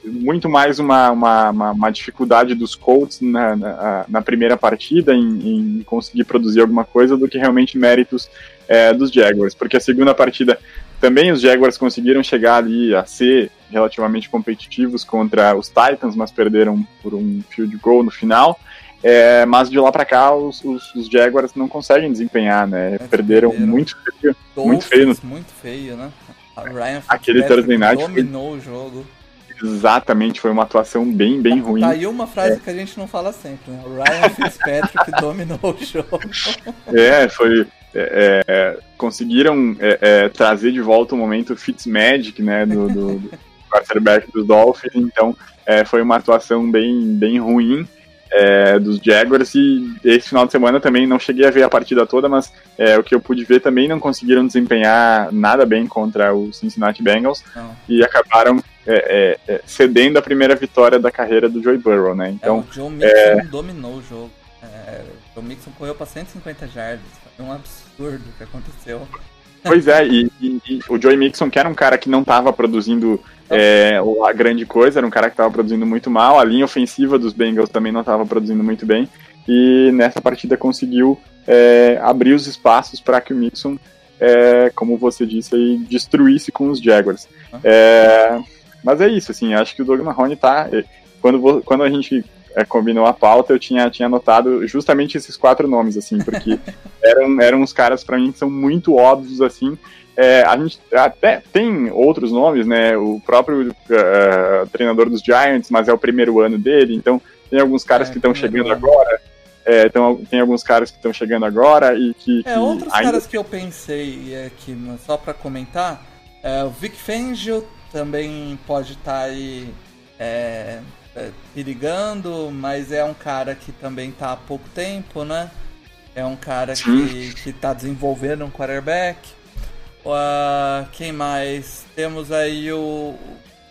muito mais uma, uma, uma, uma, dificuldade dos Colts na, na, na primeira partida em, em, conseguir produzir alguma coisa do que realmente méritos é, dos Jaguars, porque a segunda partida também os Jaguars conseguiram chegar ali a ser relativamente competitivos contra os Titans, mas perderam por um field goal no final. É, mas de lá para cá os, os, os, Jaguars não conseguem desempenhar, né? É, perderam, perderam, muito feio, muito feio, no... muito feio, né? Ryan Aquele Thursday Night dominou foi... o jogo. Exatamente, foi uma atuação bem, bem ruim. Tá aí uma frase é. que a gente não fala sempre, né? O Ryan Fitzpatrick dominou o jogo. É, foi. É, é, conseguiram é, é, trazer de volta o momento Fitzmagic, né, do, do, do quarterback dos Dolphins, então é, foi uma atuação bem, bem ruim é, dos Jaguars e esse final de semana também não cheguei a ver a partida toda, mas é, o que eu pude ver também não conseguiram desempenhar nada bem contra o Cincinnati Bengals não. e acabaram é, é, é cedendo a primeira vitória da carreira do Joey Burrow, né? Então, o Joe Mixon dominou o jogo. o Mixon correu para 150 jardas, foi um absurdo o que aconteceu. Pois é, e, e, e, o Joey Mixon, que era um cara que não estava produzindo é, a grande coisa, era um cara que estava produzindo muito mal, a linha ofensiva dos Bengals também não estava produzindo muito bem, e nessa partida conseguiu é, abrir os espaços para que o Mixon, é, como você disse, aí, destruísse com os Jaguars. É, mas é isso, assim, acho que o Doug Marrone tá. Quando, quando a gente é, combinou a pauta, eu tinha, tinha anotado justamente esses quatro nomes, assim, porque eram, eram uns caras para mim que são muito óbvios, assim. É, a gente até tem outros nomes, né? O próprio uh, treinador dos Giants, mas é o primeiro ano dele, então tem alguns caras é, que estão chegando ano. agora. É, então, tem alguns caras que estão chegando agora e que. É, outros ainda... caras que eu pensei aqui, só para comentar, é, o Vic Fangio também pode estar tá aí é, perigando, mas é um cara que também está há pouco tempo, né? É um cara que, que tá desenvolvendo um quarterback. Uh, quem mais? Temos aí o.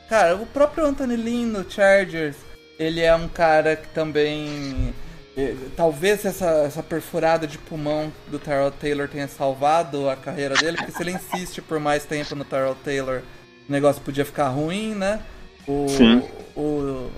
Cara, o próprio Anthony Lynn no Chargers. Ele é um cara que também. Eh, talvez essa, essa perfurada de pulmão do Terrell Taylor tenha salvado a carreira dele, porque se ele insiste por mais tempo no Terrell Taylor, o negócio podia ficar ruim, né? O, Sim. O,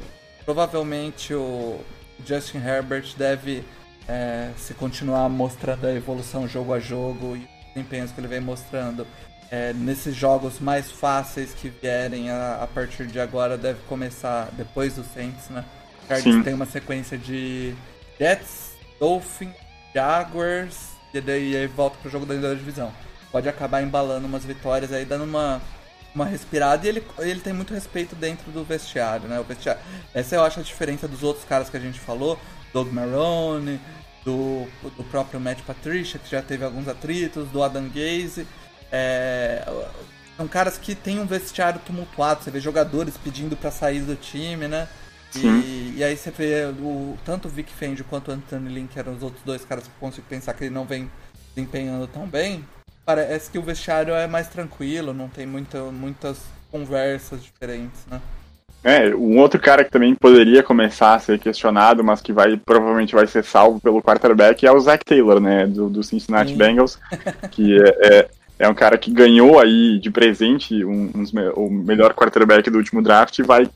provavelmente o Justin Herbert deve é, se continuar mostrando a evolução jogo a jogo e os desempenhos que ele vem mostrando. É, nesses jogos mais fáceis que vierem a, a, partir de agora, deve começar depois do Saints, né? Cardinals tem uma sequência de Jets, Dolphins, Jaguars e daí aí volta pro jogo da divisão. Pode acabar embalando umas vitórias aí, dando uma uma respirada e ele, ele tem muito respeito dentro do vestiário, né? O vestiário, essa eu acho a diferença dos outros caras que a gente falou, Doug Marrone, do, do próprio Matt Patricia, que já teve alguns atritos, do Adam Gaze. É, são caras que têm um vestiário tumultuado, você vê jogadores pedindo para sair do time, né? E, e, aí você vê o, tanto o Vic Fendi quanto o Anthony Lynn, que eram os outros dois caras que eu consigo pensar que ele não vem desempenhando tão bem, parece que o vestiário é mais tranquilo, não tem muita, muitas conversas diferentes, né? É, um outro cara que também poderia começar a ser questionado, mas que vai provavelmente vai ser salvo pelo quarterback é o Zach Taylor, né, do, do Cincinnati Sim. Bengals, que é, é, é, um cara que ganhou aí de presente um, um, o melhor quarterback do último draft e vai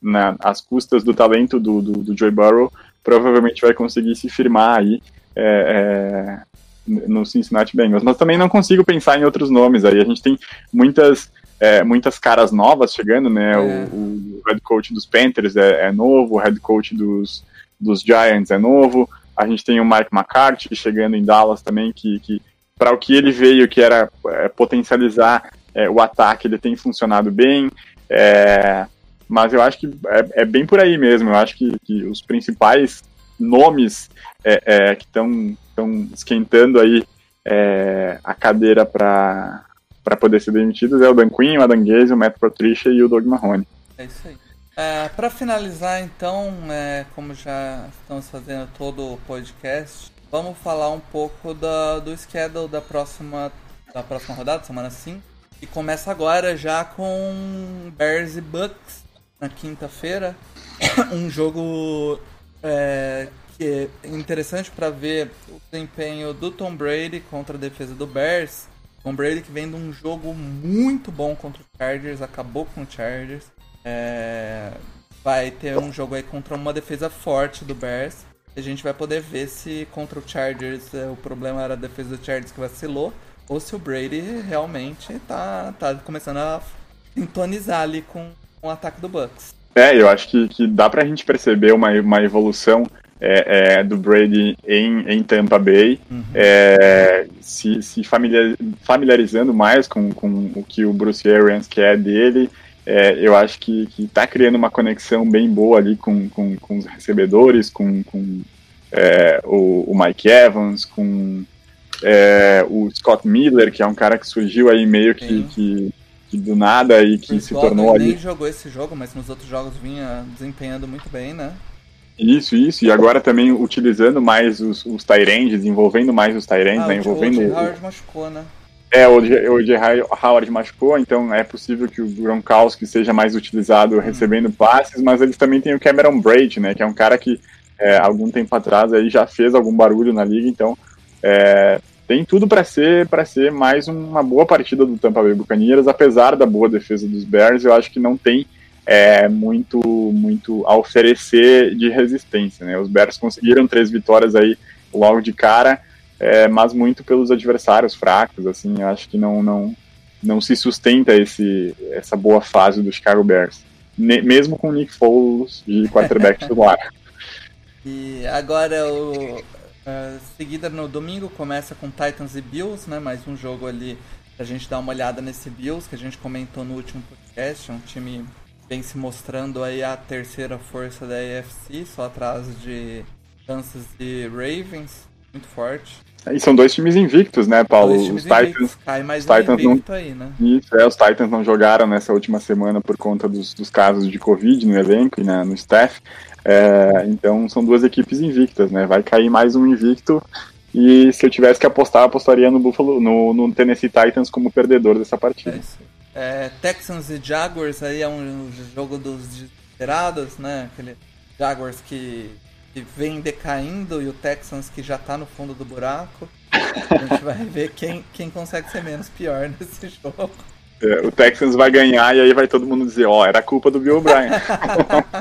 na, às custas do talento do, do, do Joey Burrow, provavelmente vai conseguir se firmar aí é, é no Cincinnati Bengals. Mas também não consigo pensar em outros nomes aí. A gente tem muitas, é, muitas caras novas chegando, né? É. O, o, head coach dos Panthers é, é, novo, o head coach dos, dos Giants é novo. A gente tem o Mike McCarthy chegando em Dallas também, que, que para o que ele veio, que era é, potencializar é, o ataque, ele tem funcionado bem. É, mas eu acho que é, é, bem por aí mesmo. Eu acho que, que os principais nomes que estão estão esquentando aí é, a cadeira para poder ser demitidos é o Dan Quinn, o Adam Gaze, o Matt Patricia e o Doug Marrone. É isso aí. É, para finalizar, então, é, como já estamos fazendo todo o podcast, vamos falar um pouco da, do schedule da próxima, da próxima rodada, semana 5, que começa agora já com Bears e Bucks na quinta-feira. um jogo é, que é interessante para ver o desempenho do Tom Brady contra a defesa do Bears. Tom Brady que vem de um jogo muito bom contra o Chargers, acabou com o Chargers. É... Vai ter um jogo aí contra uma defesa forte do Bears. A gente vai poder ver se contra o Chargers é, o problema era a defesa do Chargers que vacilou ou se o Brady realmente tá, tá começando a sintonizar ali com o ataque do Bucks. É, eu acho que, que dá pra gente perceber uma, uma evolução é, é, do Brady em, em Tampa Bay, uhum. é, se, se familiarizando mais com, com o que o Bruce Arians quer dele. É, eu acho que está criando uma conexão bem boa ali com, com, com os recebedores, com, com é, o, o, Mike Evans, com é, o Scott Miller, que é um cara que surgiu aí meio que, que, que do nada e que o se tornou ali. nem jogou esse jogo, mas nos outros jogos vinha desempenhando muito bem, né? Isso, isso. E agora também utilizando mais os, os Tyrands, envolvendo mais os Tyrands, ah, né? Envolvendo... O Howard machucou, né? É, o J. Howard machucou, então é possível que o Gronkowski seja mais utilizado hum. recebendo passes, mas eles também têm o Cameron Braid, né? Que é um cara que é, algum tempo atrás aí já fez algum barulho na liga, então é, tem tudo para ser para ser mais uma boa partida do Tampa Bay Buccaneers, apesar da boa defesa dos Bears, eu acho que não tem é, muito, muito a oferecer de resistência. Né? Os Bears conseguiram três vitórias aí logo de cara, é, mas muito pelos adversários fracos. Assim, acho que não, não, não se sustenta esse, essa boa fase do Chicago Bears, ne mesmo com o Nick Foles de quarterback titular. E agora o. Uh, seguida no domingo começa com Titans e Bills, né? Mais um jogo ali pra gente dar uma olhada nesse Bills que a gente comentou no último podcast. É um time vem se mostrando aí a terceira força da AFC, só atrás de Kansas e Ravens, muito forte. E são dois times invictos, né, Paulo? os Titans. Cai mais os Titans não... aí, né? Isso, é, os Titans não jogaram nessa última semana por conta dos, dos casos de Covid no elenco e na, no staff. É, então são duas equipes invictas, né? Vai cair mais um invicto. E se eu tivesse que apostar, apostaria no Buffalo, no, no Tennessee Titans como perdedor dessa partida. É, é, Texans e Jaguars aí é um jogo dos desesperados, né? Aquele Jaguars que que vem decaindo e o Texans que já tá no fundo do buraco. A gente vai ver quem, quem consegue ser menos pior nesse jogo. É, o Texans vai ganhar e aí vai todo mundo dizer, ó, oh, era culpa do Bill O'Brien.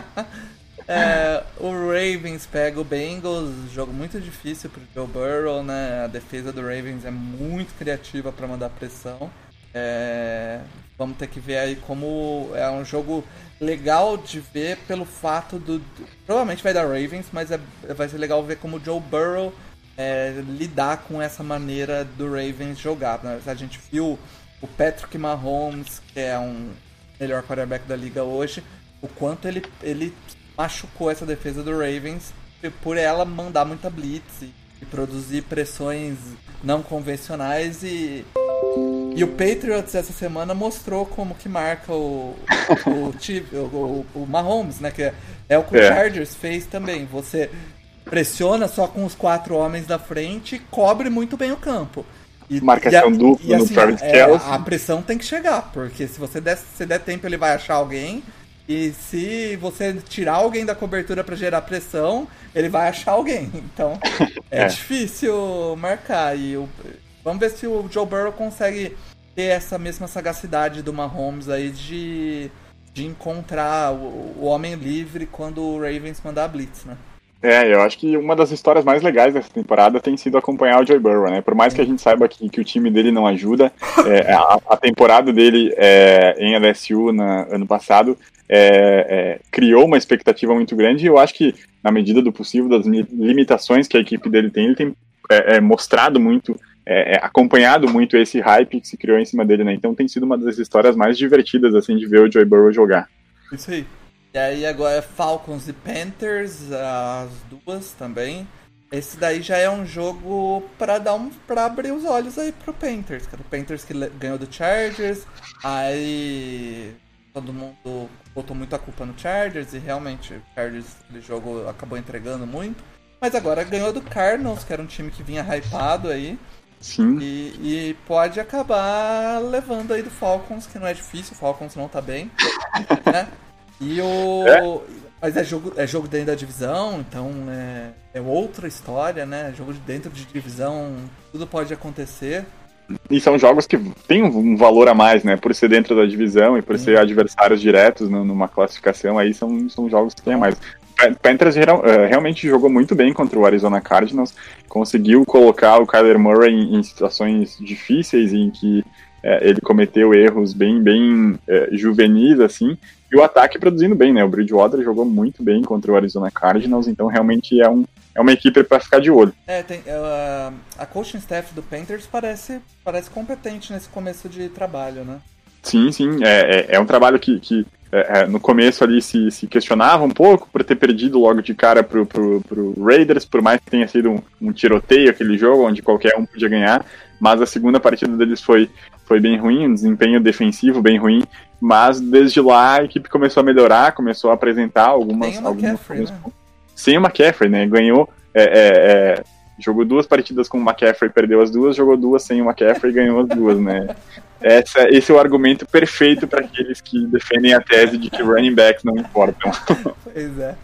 é, o Ravens pega o Bengals, jogo muito difícil pro Joe Burrow, né? A defesa do Ravens é muito criativa para mandar pressão. É, vamos ter que ver aí como é um jogo legal de ver pelo fato do. Provavelmente vai dar Ravens, mas é, vai ser legal ver como o Joe Burrow é, lidar com essa maneira do Ravens jogar. Né? A gente viu o Patrick Mahomes, que é um melhor quarterback da liga hoje, o quanto ele, ele machucou essa defesa do Ravens por ela mandar muita blitz e, e produzir pressões não convencionais e e o Patriots essa semana mostrou como que marca o, o, o, o, Mahomes, né? Que é, é o que é. o Chargers fez também. Você pressiona só com os quatro homens da frente e cobre muito bem o campo. E, Marcação e a, dupla e, assim, no Travis é, A pressão tem que chegar, porque se você der, se der tempo ele vai achar alguém. E se você tirar alguém da cobertura para gerar pressão, ele vai achar alguém. Então é, é. difícil marcar. E o, Vamos ver se o Joe Burrow consegue ter essa mesma sagacidade do Mahomes aí de, de encontrar o, o homem livre quando o Ravens mandar a blitz, né? É, eu acho que uma das histórias mais legais dessa temporada tem sido acompanhar o Joe Burrow, né? Por mais que a gente saiba que, que o time dele não ajuda, é, a, a, temporada dele é, em LSU na, ano passado é, é, criou uma expectativa muito grande e eu acho que, na medida do possível, das limitações que a equipe dele tem, ele tem é, é, mostrado muito é, é, acompanhado muito esse hype que se criou em cima dele, né? Então tem sido uma das histórias mais divertidas, assim, de ver o Joey Burrow jogar. Isso aí. E aí agora é Falcons e Panthers, as duas também. Esse daí já é um jogo para dar um para abrir os olhos aí pro Panthers, cara. O Panthers que ganhou do Chargers, aí todo mundo botou muita culpa no Chargers e realmente o Chargers aquele jogo acabou entregando muito. Mas agora ganhou do Cardinals, que era um time que vinha hypado aí. Sim. E, e, pode acabar levando aí do Falcons, que não é difícil, o Falcons não tá bem. né? E o. É. Mas é jogo, é jogo dentro da divisão, então é, é outra história, né? Jogo de dentro de divisão, tudo pode acontecer. E são jogos que têm um valor a mais, né? Por ser dentro da divisão e por Sim. ser adversários diretos numa classificação, aí são, são jogos que têm a mais. Panthers uh, realmente jogou muito bem contra o Arizona Cardinals, conseguiu colocar o Kyler Murray em, em situações difíceis em que uh, ele cometeu erros bem, bem uh, juvenis, assim, e o ataque produzindo bem, né? O Bridgewater jogou muito bem contra o Arizona Cardinals, então realmente é, um, é uma equipe para ficar de olho. É, tem, uh, a coaching staff do Panthers parece, parece competente nesse começo de trabalho, né? Sim, sim, é, é, é um trabalho que, que é, é, no começo ali se, se, questionava um pouco por ter perdido logo de cara pro, pro, pro Raiders, por mais que tenha sido um, um, tiroteio aquele jogo, onde qualquer um podia ganhar, mas a segunda partida deles foi, foi bem ruim, um desempenho defensivo bem ruim, mas desde lá a equipe começou a melhorar, começou a apresentar algumas... Sem o McCaffrey, algumas, né? Sem o McCaffrey, né? Ganhou... É, é, é, jogou duas partidas com o McCaffrey, perdeu as duas, jogou duas sem o McCaffrey e ganhou as duas, né? Essa, esse é o argumento perfeito para aqueles que defendem a tese de que running backs não importam. Pois é.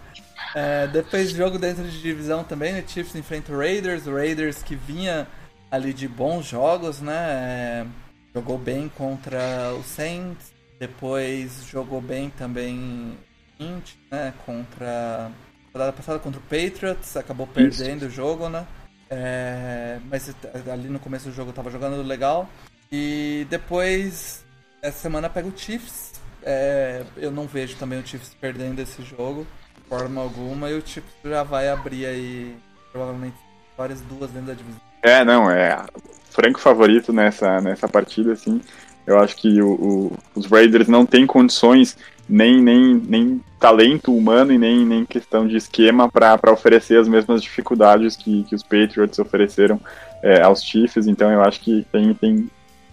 é. Depois jogo dentro de divisão também, o Chiefs enfrenta o Raiders, o Raiders que vinha ali de bons jogos, né? É, jogou bem contra o Saints, depois jogou bem também né? Contra. Rodada passada contra o Patriots, acabou perdendo Isso. o jogo, né? É, mas ali no começo do jogo tava jogando legal. E depois, essa semana pega o Chiefs. É, eu não vejo também o Chiefs perdendo esse jogo. forma alguma e o Chiefs já vai abrir aí provavelmente várias duas dentro da divisão. É, não, é franco favorito nessa, nessa partida, assim. Eu acho que o, o, os Raiders não têm condições, nem, nem, nem talento humano e nem, nem questão de esquema para oferecer as mesmas dificuldades que, que os Patriots ofereceram é, aos Chiefs. Então eu acho que tem, tem,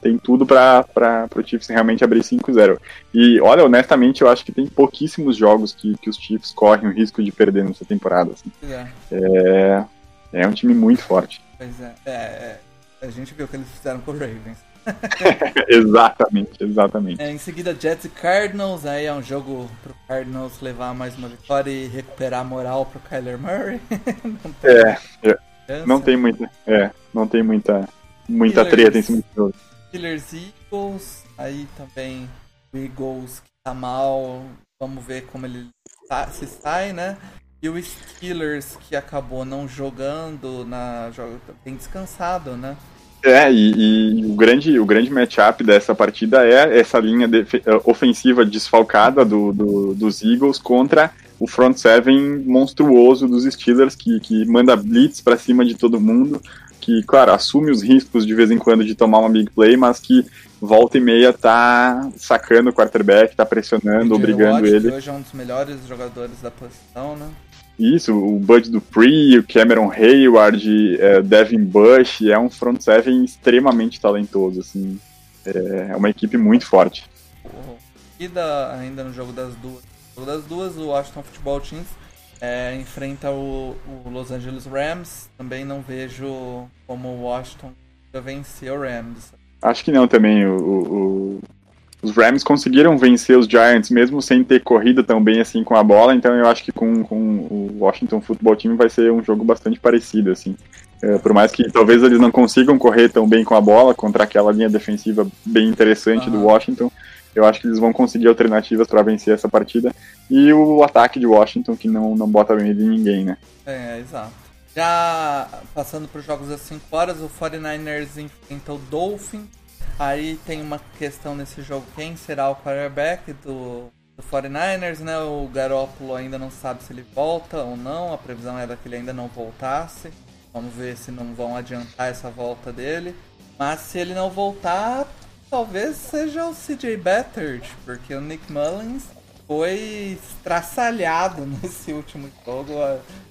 tem tudo para o Chiefs realmente abrir 5-0. E olha, honestamente, eu acho que tem pouquíssimos jogos que, que os Chiefs correm o risco de perder nessa temporada. Assim. É. É, é um time muito forte. Pois é. é, é. A gente viu o que eles fizeram com o Ravens. exatamente, exatamente. É, em seguida, Jets e Cardinals. Aí é um jogo pro Cardinals levar mais uma vitória e recuperar a moral pro Kyler Murray. não tem, é, não tem muita, é, não tem muita, muita treta em cima do jogo. Killers Eagles. Aí também o Eagles que tá mal. Vamos ver como ele tá, se sai, né? E o Steelers que acabou não jogando na bem descansado, né? É, e, e, o grande, o grande matchup dessa partida é essa linha de, ofensiva desfalcada do, do, dos Eagles contra o front seven monstruoso dos Steelers, que, que manda blitz para cima de todo mundo, que, claro, assume os riscos de vez em quando de tomar uma big play, mas que volta e meia tá sacando o quarterback, tá pressionando, obrigando Watt, ele. hoje é um dos melhores jogadores da posição, né? Isso, o Bud Dupree, o Cameron Hayward, é, Devin Bush, é um front seven extremamente talentoso, assim, é, é uma equipe muito forte. E da, ainda no jogo das duas, jogo das duas, o Washington Football Teams é, enfrenta o, o, Los Angeles Rams. Também não vejo como o Washington vencer o Rams. Acho que não também. O, o, os Rams conseguiram vencer os Giants mesmo sem ter corrido tão bem assim com a bola, então eu acho que com, com o Washington Football Team vai ser um jogo bastante parecido, assim. É, por mais que talvez eles não consigam correr tão bem com a bola contra aquela linha defensiva bem interessante uhum. do Washington, eu acho que eles vão conseguir alternativas para vencer essa partida. E o ataque de Washington que não, não bota medo em ninguém, né? É, exato. Já passando para os jogos das 5 horas, o 49ers enfrenta o Dolphins Aí tem uma questão nesse jogo, quem será o quarterback do, do 49ers, né? O Garoppolo ainda não sabe se ele volta ou não, a previsão era que ele ainda não voltasse. Vamos ver se não vão adiantar essa volta dele. Mas se ele não voltar, talvez seja o CJ Bettert, porque o Nick Mullins foi estraçalhado nesse último jogo.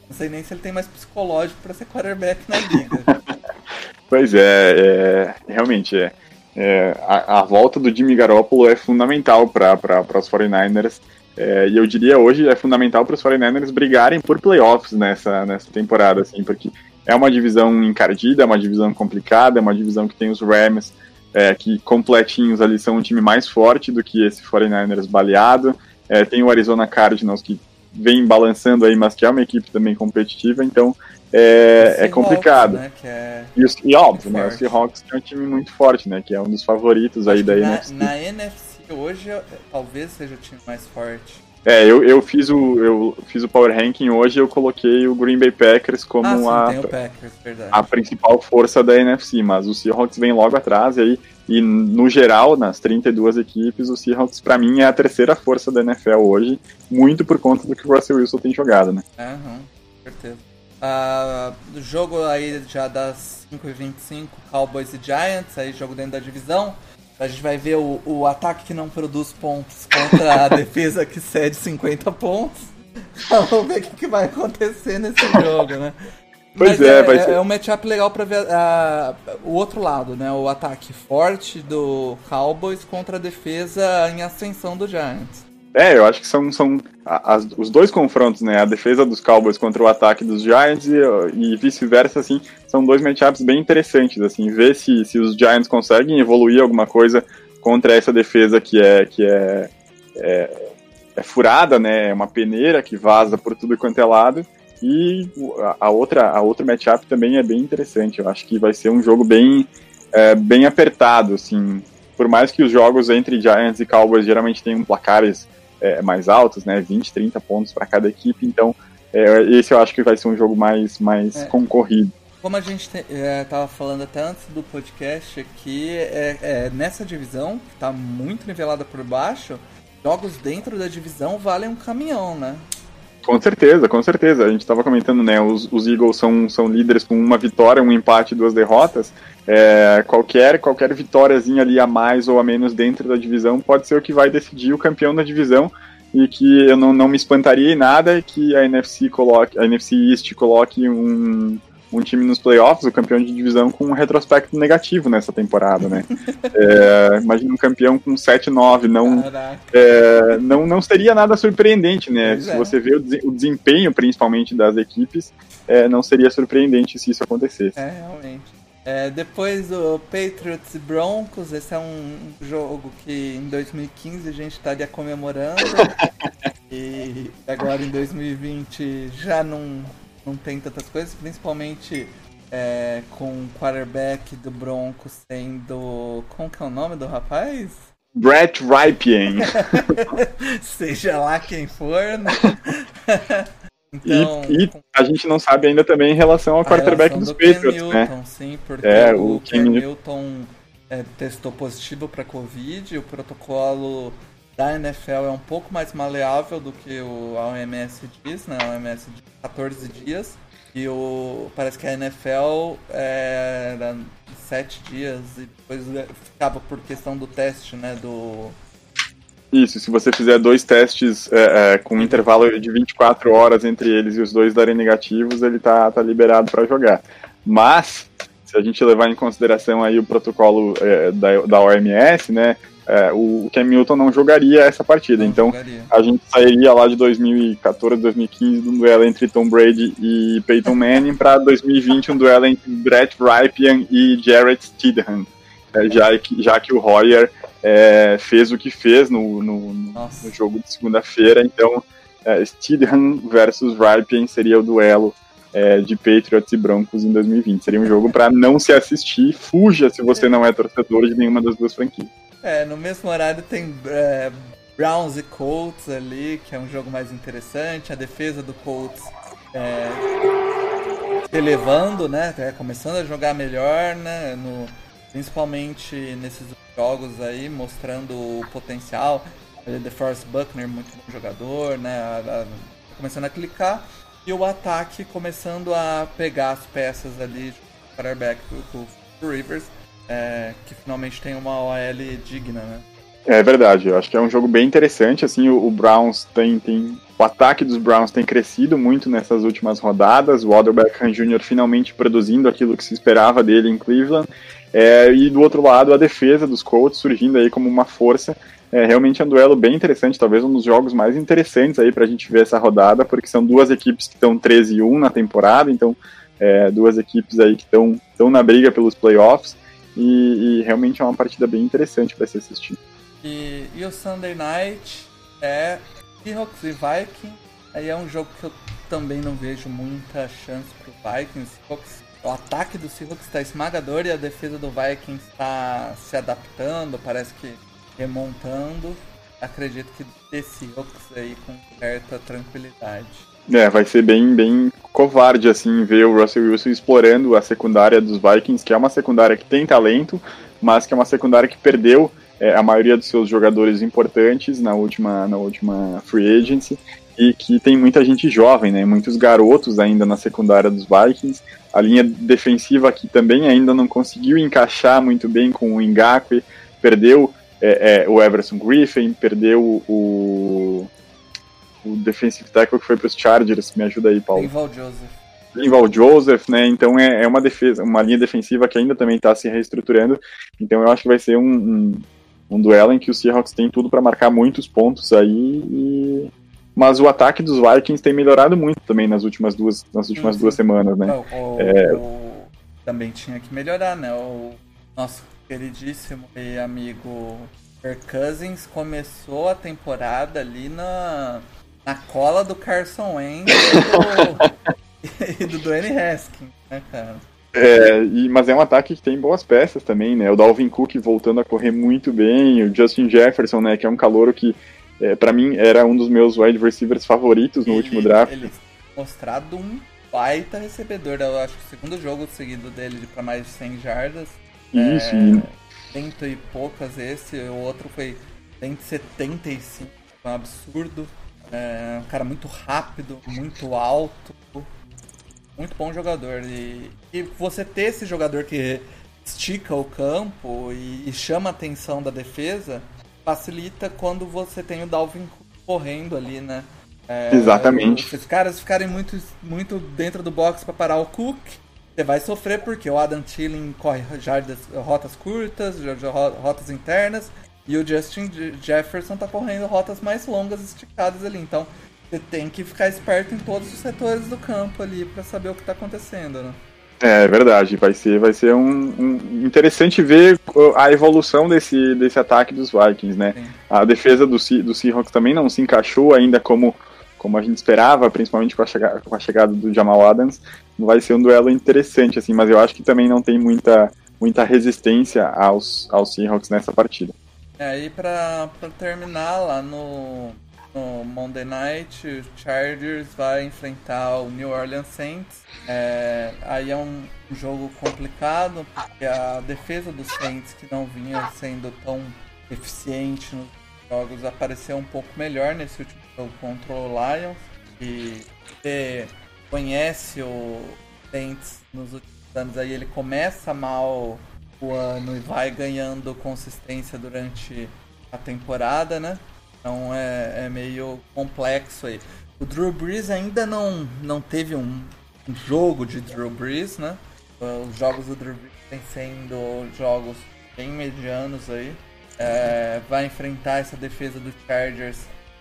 Não sei nem se ele tem mais psicológico para ser quarterback na liga. pois é, é realmente é é, a, a, volta do Jimmy Garoppolo é fundamental para os 49ers. É, e eu diria hoje é fundamental para os 49ers brigarem por playoffs nessa, nessa temporada, assim, porque é uma divisão encardida, é uma divisão complicada, é uma divisão que tem os Rams, é, que completinhos ali são um time mais forte do que esse 49ers baleado. É, tem o Arizona Cardinals que vem balançando aí, mas que é uma equipe também competitiva, então é, é complicado. Né, é... E, os, e óbvio, né, o Seahawks é um time muito forte, né, que é um dos favoritos aí da na, NFC. Na NFC hoje, talvez seja o time mais forte. É, eu, eu fiz o eu fiz o Power Ranking hoje eu coloquei o Green Bay Packers como ah, sim, a, Packers, a principal força da NFC, mas o Seahawks vem logo atrás e aí e no geral, nas 32 equipes, o Seahawks para mim é a terceira força da NFL hoje, muito por conta do que o Russell Wilson tem jogado, né? Aham, certeza. Uh, jogo aí já das 5h25, Cowboys e Giants, aí jogo dentro da divisão. A gente vai ver o, o ataque que não produz pontos contra a defesa que cede 50 pontos. Vamos ver o que, que vai acontecer nesse jogo, né? Pois é, é, vai ser. É um matchup legal pra ver uh, o outro lado, né? O ataque forte do Cowboys contra a defesa em ascensão do Giants. É, eu acho que são, são as, os dois confrontos, né? A defesa dos Cowboys contra o ataque dos Giants e, e vice-versa, assim, são dois matchups bem interessantes, assim, ver se, se os Giants conseguem evoluir alguma coisa contra essa defesa que é que é, é, é furada, né? É uma peneira que vaza por tudo quanto é lado. E a, outra a outra matchup também é bem interessante. Eu acho que vai ser um jogo bem é, bem apertado, assim. Por mais que os jogos entre Giants e Cowboys geralmente tenham placares é, mais altos, né? 20, 30 pontos para cada equipe. Então, é, esse eu acho que vai ser um jogo mais, mais é. concorrido. Como a gente estava é, falando até antes do podcast aqui, é, é, nessa divisão, que está muito nivelada por baixo, jogos dentro da divisão valem um caminhão, né? Com certeza, com certeza. A gente estava comentando, né? Os, os, Eagles são, são líderes com uma vitória, um empate duas derrotas. É, qualquer qualquer vitóriazinha ali a mais ou a menos dentro da divisão pode ser o que vai decidir o campeão da divisão e que eu não, não me espantaria em nada que a NFC coloque, a NFC East coloque um, um time nos playoffs, o campeão de divisão, com um retrospecto negativo nessa temporada, né? é, imagina um campeão com 7-9, não, é, não, não seria nada surpreendente, né? Pois se é. você vê o, desempenho, principalmente, das equipes, é, não seria surpreendente se isso acontecesse. É, realmente. É, depois do Patriots e Broncos, esse é um jogo que em 2015 a gente estaria comemorando. e agora em 2020 já não, não tem tantas coisas, principalmente é, com o quarterback do Broncos sendo. Como que é o nome do rapaz? Brett Ripien. Seja lá quem for, né? Então, e, e, a gente não sabe ainda também em relação ao quarterback dos do Patriots, Ken né? sim, porque é, o, o Ken Newton é, testou positivo para Covid, o protocolo da NFL é um pouco mais maleável do que o a OMS diz, né? A OMS diz 14 dias. E o, parece que a NFL é, era 7 dias e depois ficava por questão do teste, né? Do, isso, se você fizer dois testes é, é, com um intervalo de 24 horas entre eles e os dois darem negativos, ele tá, tá liberado para jogar. Mas, se a gente levar em consideração aí o protocolo é, da, da OMS, né, é, o Cam Newton não jogaria essa partida. Não então, jogaria. a gente sairia lá de 2014, 2015 de um duelo entre Tom Brady e Peyton Manning para 2020 um duelo entre Brett Rypien e Jarrett Stidham, é, já, que, já que o Hoyer é, fez o que fez no, no, no jogo de segunda-feira. Então, é, Stidham versus Rypien seria o duelo é, de Patriots e Broncos em 2020. Seria um jogo para não se assistir. Fuja se você não é torcedor de nenhuma das duas franquias. É, no mesmo horário tem é, Browns e Colts ali, que é um jogo mais interessante. A defesa do Colts é, elevando, né? É, começando a jogar melhor, né? No, principalmente nesses jogos aí, mostrando o potencial. The Force Buckner, muito bom jogador, né? A, a, começando a clicar. E o ataque começando a pegar as peças ali de quarterback do, do Rivers é, que finalmente tem uma OL digna, né? É verdade, eu acho que é um jogo bem interessante, assim, o, o, Browns tem, tem... O ataque dos Browns tem crescido muito nessas últimas rodadas, o Odell Beckham Jr. finalmente produzindo aquilo que se esperava dele em Cleveland, é, e do outro lado a defesa dos Colts surgindo aí como uma força, é realmente é um duelo bem interessante, talvez um dos jogos mais interessantes aí pra gente ver essa rodada, porque são duas equipes que estão 13 e 1 na temporada, então é, duas equipes aí que estão na briga pelos playoffs, e, e realmente é uma partida bem interessante para se assistir. E, e o Sunday Night é Seahawks e Vikings. Aí é um jogo que eu também não vejo muita chance pro Vikings. O ataque do Seahawks está esmagador e a defesa do Vikings está se adaptando, parece que remontando. Acredito que desse Seahawks aí com certa tranquilidade. É, vai ser bem, bem covarde, assim, ver o Russell Wilson explorando a secundária dos Vikings, que é uma secundária que tem talento, mas que é uma secundária que perdeu é, a maioria dos seus jogadores importantes na última, na última free agency, e que tem muita gente jovem, né, muitos garotos ainda na secundária dos Vikings. A linha defensiva aqui também ainda não conseguiu encaixar muito bem com o Ngakwe, perdeu é, é, o Everson Griffin, perdeu o o defensive tackle que foi para os Chargers. Me ajuda aí, Paulo. Linval Joseph. Linval Joseph, né? Então é, é uma defesa, uma linha defensiva que ainda também está se reestruturando. Então eu acho que vai ser um, um, um duelo em que os Seahawks têm tudo para marcar muitos pontos aí. E... Mas o ataque dos Vikings tem melhorado muito também nas últimas duas, nas últimas duas semanas, né? O, é... o, também tinha que melhorar, né? O nosso queridíssimo e amigo Kirk Cousins começou a temporada ali na na cola do Carson Wentz e do, do Dwayne Haskins, né, cara? É, e, mas é um ataque que tem boas peças também, né? O Dalvin Cook voltando a correr muito bem, o Justin Jefferson, né? Que é um calouro que, é, para mim, era um dos meus wide receivers favoritos no ele, último draft. Ele mostrado um baita recebedor, eu acho que o segundo jogo seguido dele para mais de 100 jardas. Isso. É, cento e poucas esse, o outro foi 175, um absurdo É um cara muito rápido, muito alto, muito bom jogador. E, e você ter esse jogador que estica o campo e, e chama a atenção da defesa facilita quando você tem o Dalvin correndo ali, né? É, Exatamente. Se os caras ficarem muito, muito dentro do box para parar o Cook, você vai sofrer porque o Adam Thielen corre jardas, rotas curtas, rotas internas, e o Justin Jefferson tá correndo rotas mais longas, esticadas ali. Então, você tem que ficar esperto em todos os setores do campo ali para saber o que tá acontecendo, né? É verdade, vai ser, vai ser um, um, interessante ver a evolução desse, desse ataque dos Vikings, né? Sim. A defesa do, do Seahawks também não se encaixou ainda como, como a gente esperava, principalmente com a, chegada, com a chegada do Jamal Adams. Vai ser um duelo interessante, assim, mas eu acho que também não tem muita, muita resistência aos, aos Seahawks nessa partida. É, e pra, pra terminar lá no, no Monday Night, o Chargers vai enfrentar o New Orleans Saints. É, aí é um jogo complicado, porque a defesa dos Saints, que não vinha sendo tão eficiente nos jogos, apareceu um pouco melhor nesse último jogo contra o Lions. E você conhece o Saints nos últimos anos, aí ele começa mal o ano e vai ganhando consistência durante a temporada, né? Então é, é meio complexo aí. O Drew Brees ainda não, não teve um, um jogo de Drew Brees, né? Os jogos do Drew Brees têm sendo jogos bem medianos aí. É, vai enfrentar essa defesa do Chargers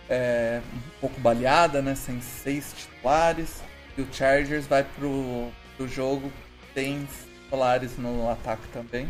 é, um pouco baleada, né? Sem seis titulares. E o Chargers vai pro, pro jogo sem titulares no ataque também.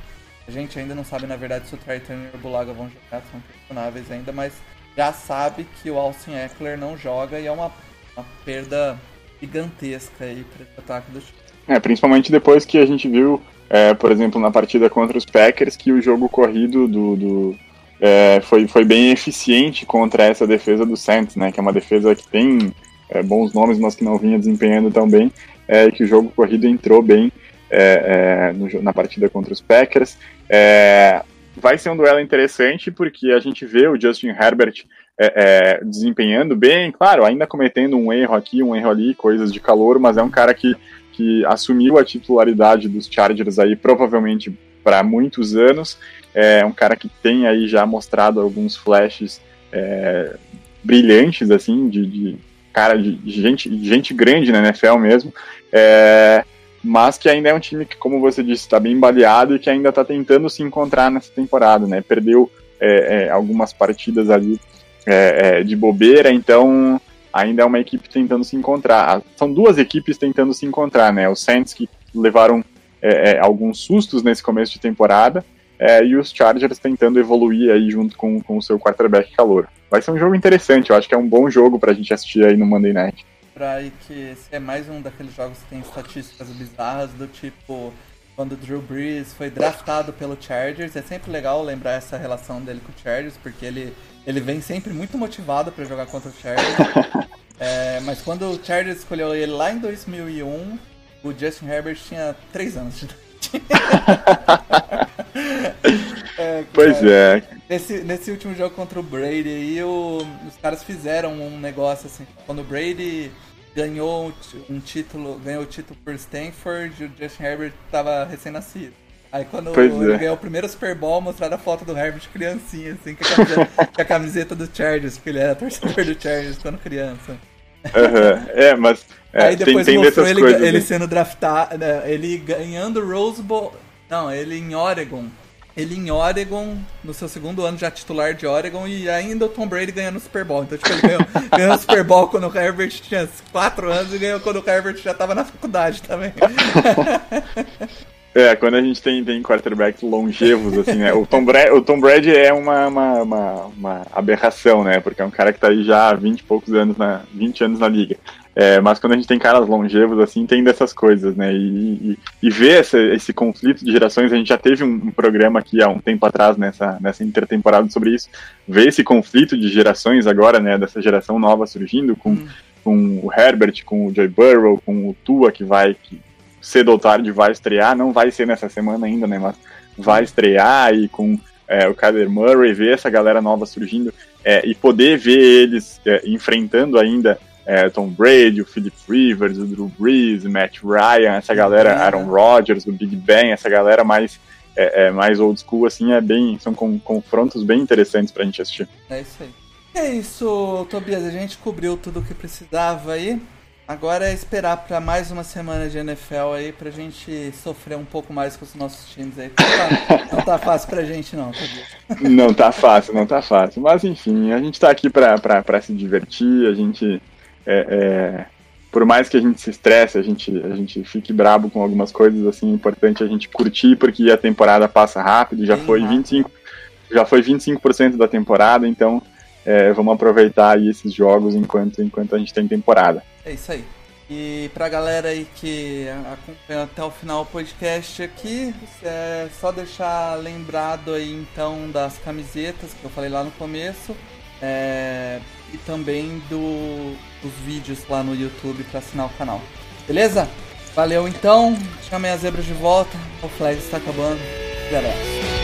A gente ainda não sabe, na verdade, se o Turner e o Bulaga vão jogar, são questionáveis ainda, mas já sabe que o Austin Eckler não joga e é uma, uma perda gigantesca aí para o ataque do time. É, principalmente depois que a gente viu, é, por exemplo, na partida contra os Packers, que o jogo corrido do, do é, foi, foi bem eficiente contra essa defesa do Saints, né? Que é uma defesa que tem é, bons nomes, mas que não vinha desempenhando tão bem, é, que o jogo corrido entrou bem é, é, no, na partida contra os Packers. É, vai ser um duelo interessante porque a gente vê o Justin Herbert é, é, desempenhando bem, claro, ainda cometendo um erro aqui, um erro ali, coisas de calor, mas é um cara que, que assumiu a titularidade dos Chargers aí provavelmente para muitos anos. É um cara que tem aí já mostrado alguns flashes é, brilhantes, assim, de, de cara de, gente, gente grande na NFL mesmo. É, mas que ainda é um time que, como você disse, está bem baleado e que ainda está tentando se encontrar nessa temporada, né? Perdeu é, é, algumas partidas ali é, é, de bobeira, então ainda é uma equipe tentando se encontrar. São duas equipes tentando se encontrar, né? Os Saints que levaram é, é, alguns sustos nesse começo de temporada e os Chargers tentando evoluir aí junto com, com o seu quarterback calor. Vai ser um jogo interessante, eu acho que é um bom jogo para a gente assistir aí no Monday Night mostrar aí que esse é mais um daqueles jogos que tem estatísticas bizarras do tipo quando o Drew Brees foi draftado pelo Chargers. É sempre legal lembrar essa relação dele com o Chargers, porque ele, ele vem sempre muito motivado para jogar contra o Chargers. é, mas quando o Chargers escolheu ele lá em 2001, o Justin Herbert tinha 3 anos de é, pois é. Nesse, nesse último jogo contra o Brady aí, o, os caras fizeram um negócio assim. Quando o Brady ganhou um título, ganhou o título por Stanford, o Justin Herbert tava recém-nascido. Aí quando pois ele é. ganhou o primeiro Super Bowl, mostraram a foto do Herbert criancinha, assim, com a camiseta, com a camiseta do Chargers, porque ele era torcedor do Chargers quando criança. Uhum. É, mas. É, Aí depois tem, tem mostrou ele, coisas, ele sendo draftado, né, ele ganhando o Rose Bowl. Não, ele em Oregon ele em Oregon, no seu segundo ano já titular de Oregon, e ainda o Tom Brady ganhando o Super Bowl. Então, tipo, ele ganhou, ganhou o Super Bowl quando o Herbert tinha 4 anos e ganhou quando o Herbert já tava na faculdade também. É, quando a gente tem, tem quarterbacks longevos, assim, né? O Tom, Brady, o Tom Brady é uma, uma, uma, uma, aberração, né? Porque é um cara que tá aí já há 20 e poucos anos, na, 20 anos na liga. É, mas quando a gente tem caras longevos, assim, tem dessas coisas, né? E, e, e ver essa, esse conflito de gerações, a gente já teve um, um, programa aqui há um tempo atrás, nessa, nessa intertemporada sobre isso. Ver esse conflito de gerações agora, né? Dessa geração nova surgindo, com, hum. com o Herbert, com o Joy Burrow, com o Tua, que vai... Que, cedo ou tarde vai estrear, não vai ser nessa semana ainda, né? Mas vai estrear e com é, o Kyler Murray, ver essa galera nova surgindo, é, e poder ver eles é, enfrentando ainda é, Tom Brady, o Philip Rivers, o Drew Brees, Matt Ryan, essa galera, uhum. Aaron Rodgers, o Big Ben, essa galera mais é, é, mais old school, assim, é bem, são com, confrontos bem interessantes pra gente assistir. É isso aí. É isso, Tobias, a gente cobriu tudo o que precisava aí. Agora é esperar para mais uma semana de NFL aí pra gente sofrer um pouco mais com os nossos times aí. Não tá, não tá fácil pra gente não, Tobias. Não tá fácil, não tá fácil. Mas enfim, a gente tá aqui pra, pra, pra se divertir, a gente é, é, por mais que a gente se estresse, a gente, a gente fique brabo com algumas coisas, assim, é importante a gente curtir, porque a temporada passa rápido, já foi rápido. 25, já foi 25% da temporada, então é, vamos aproveitar aí esses jogos enquanto, enquanto a gente tem temporada. É isso aí. E pra galera aí que acompanha até o final o podcast aqui, é só deixar lembrado aí então das camisetas que eu falei lá no começo. É, e também do, dos vídeos lá no YouTube para assinar o canal. Beleza? Valeu então, chamei as zebras de volta, o flag está acabando. Galera.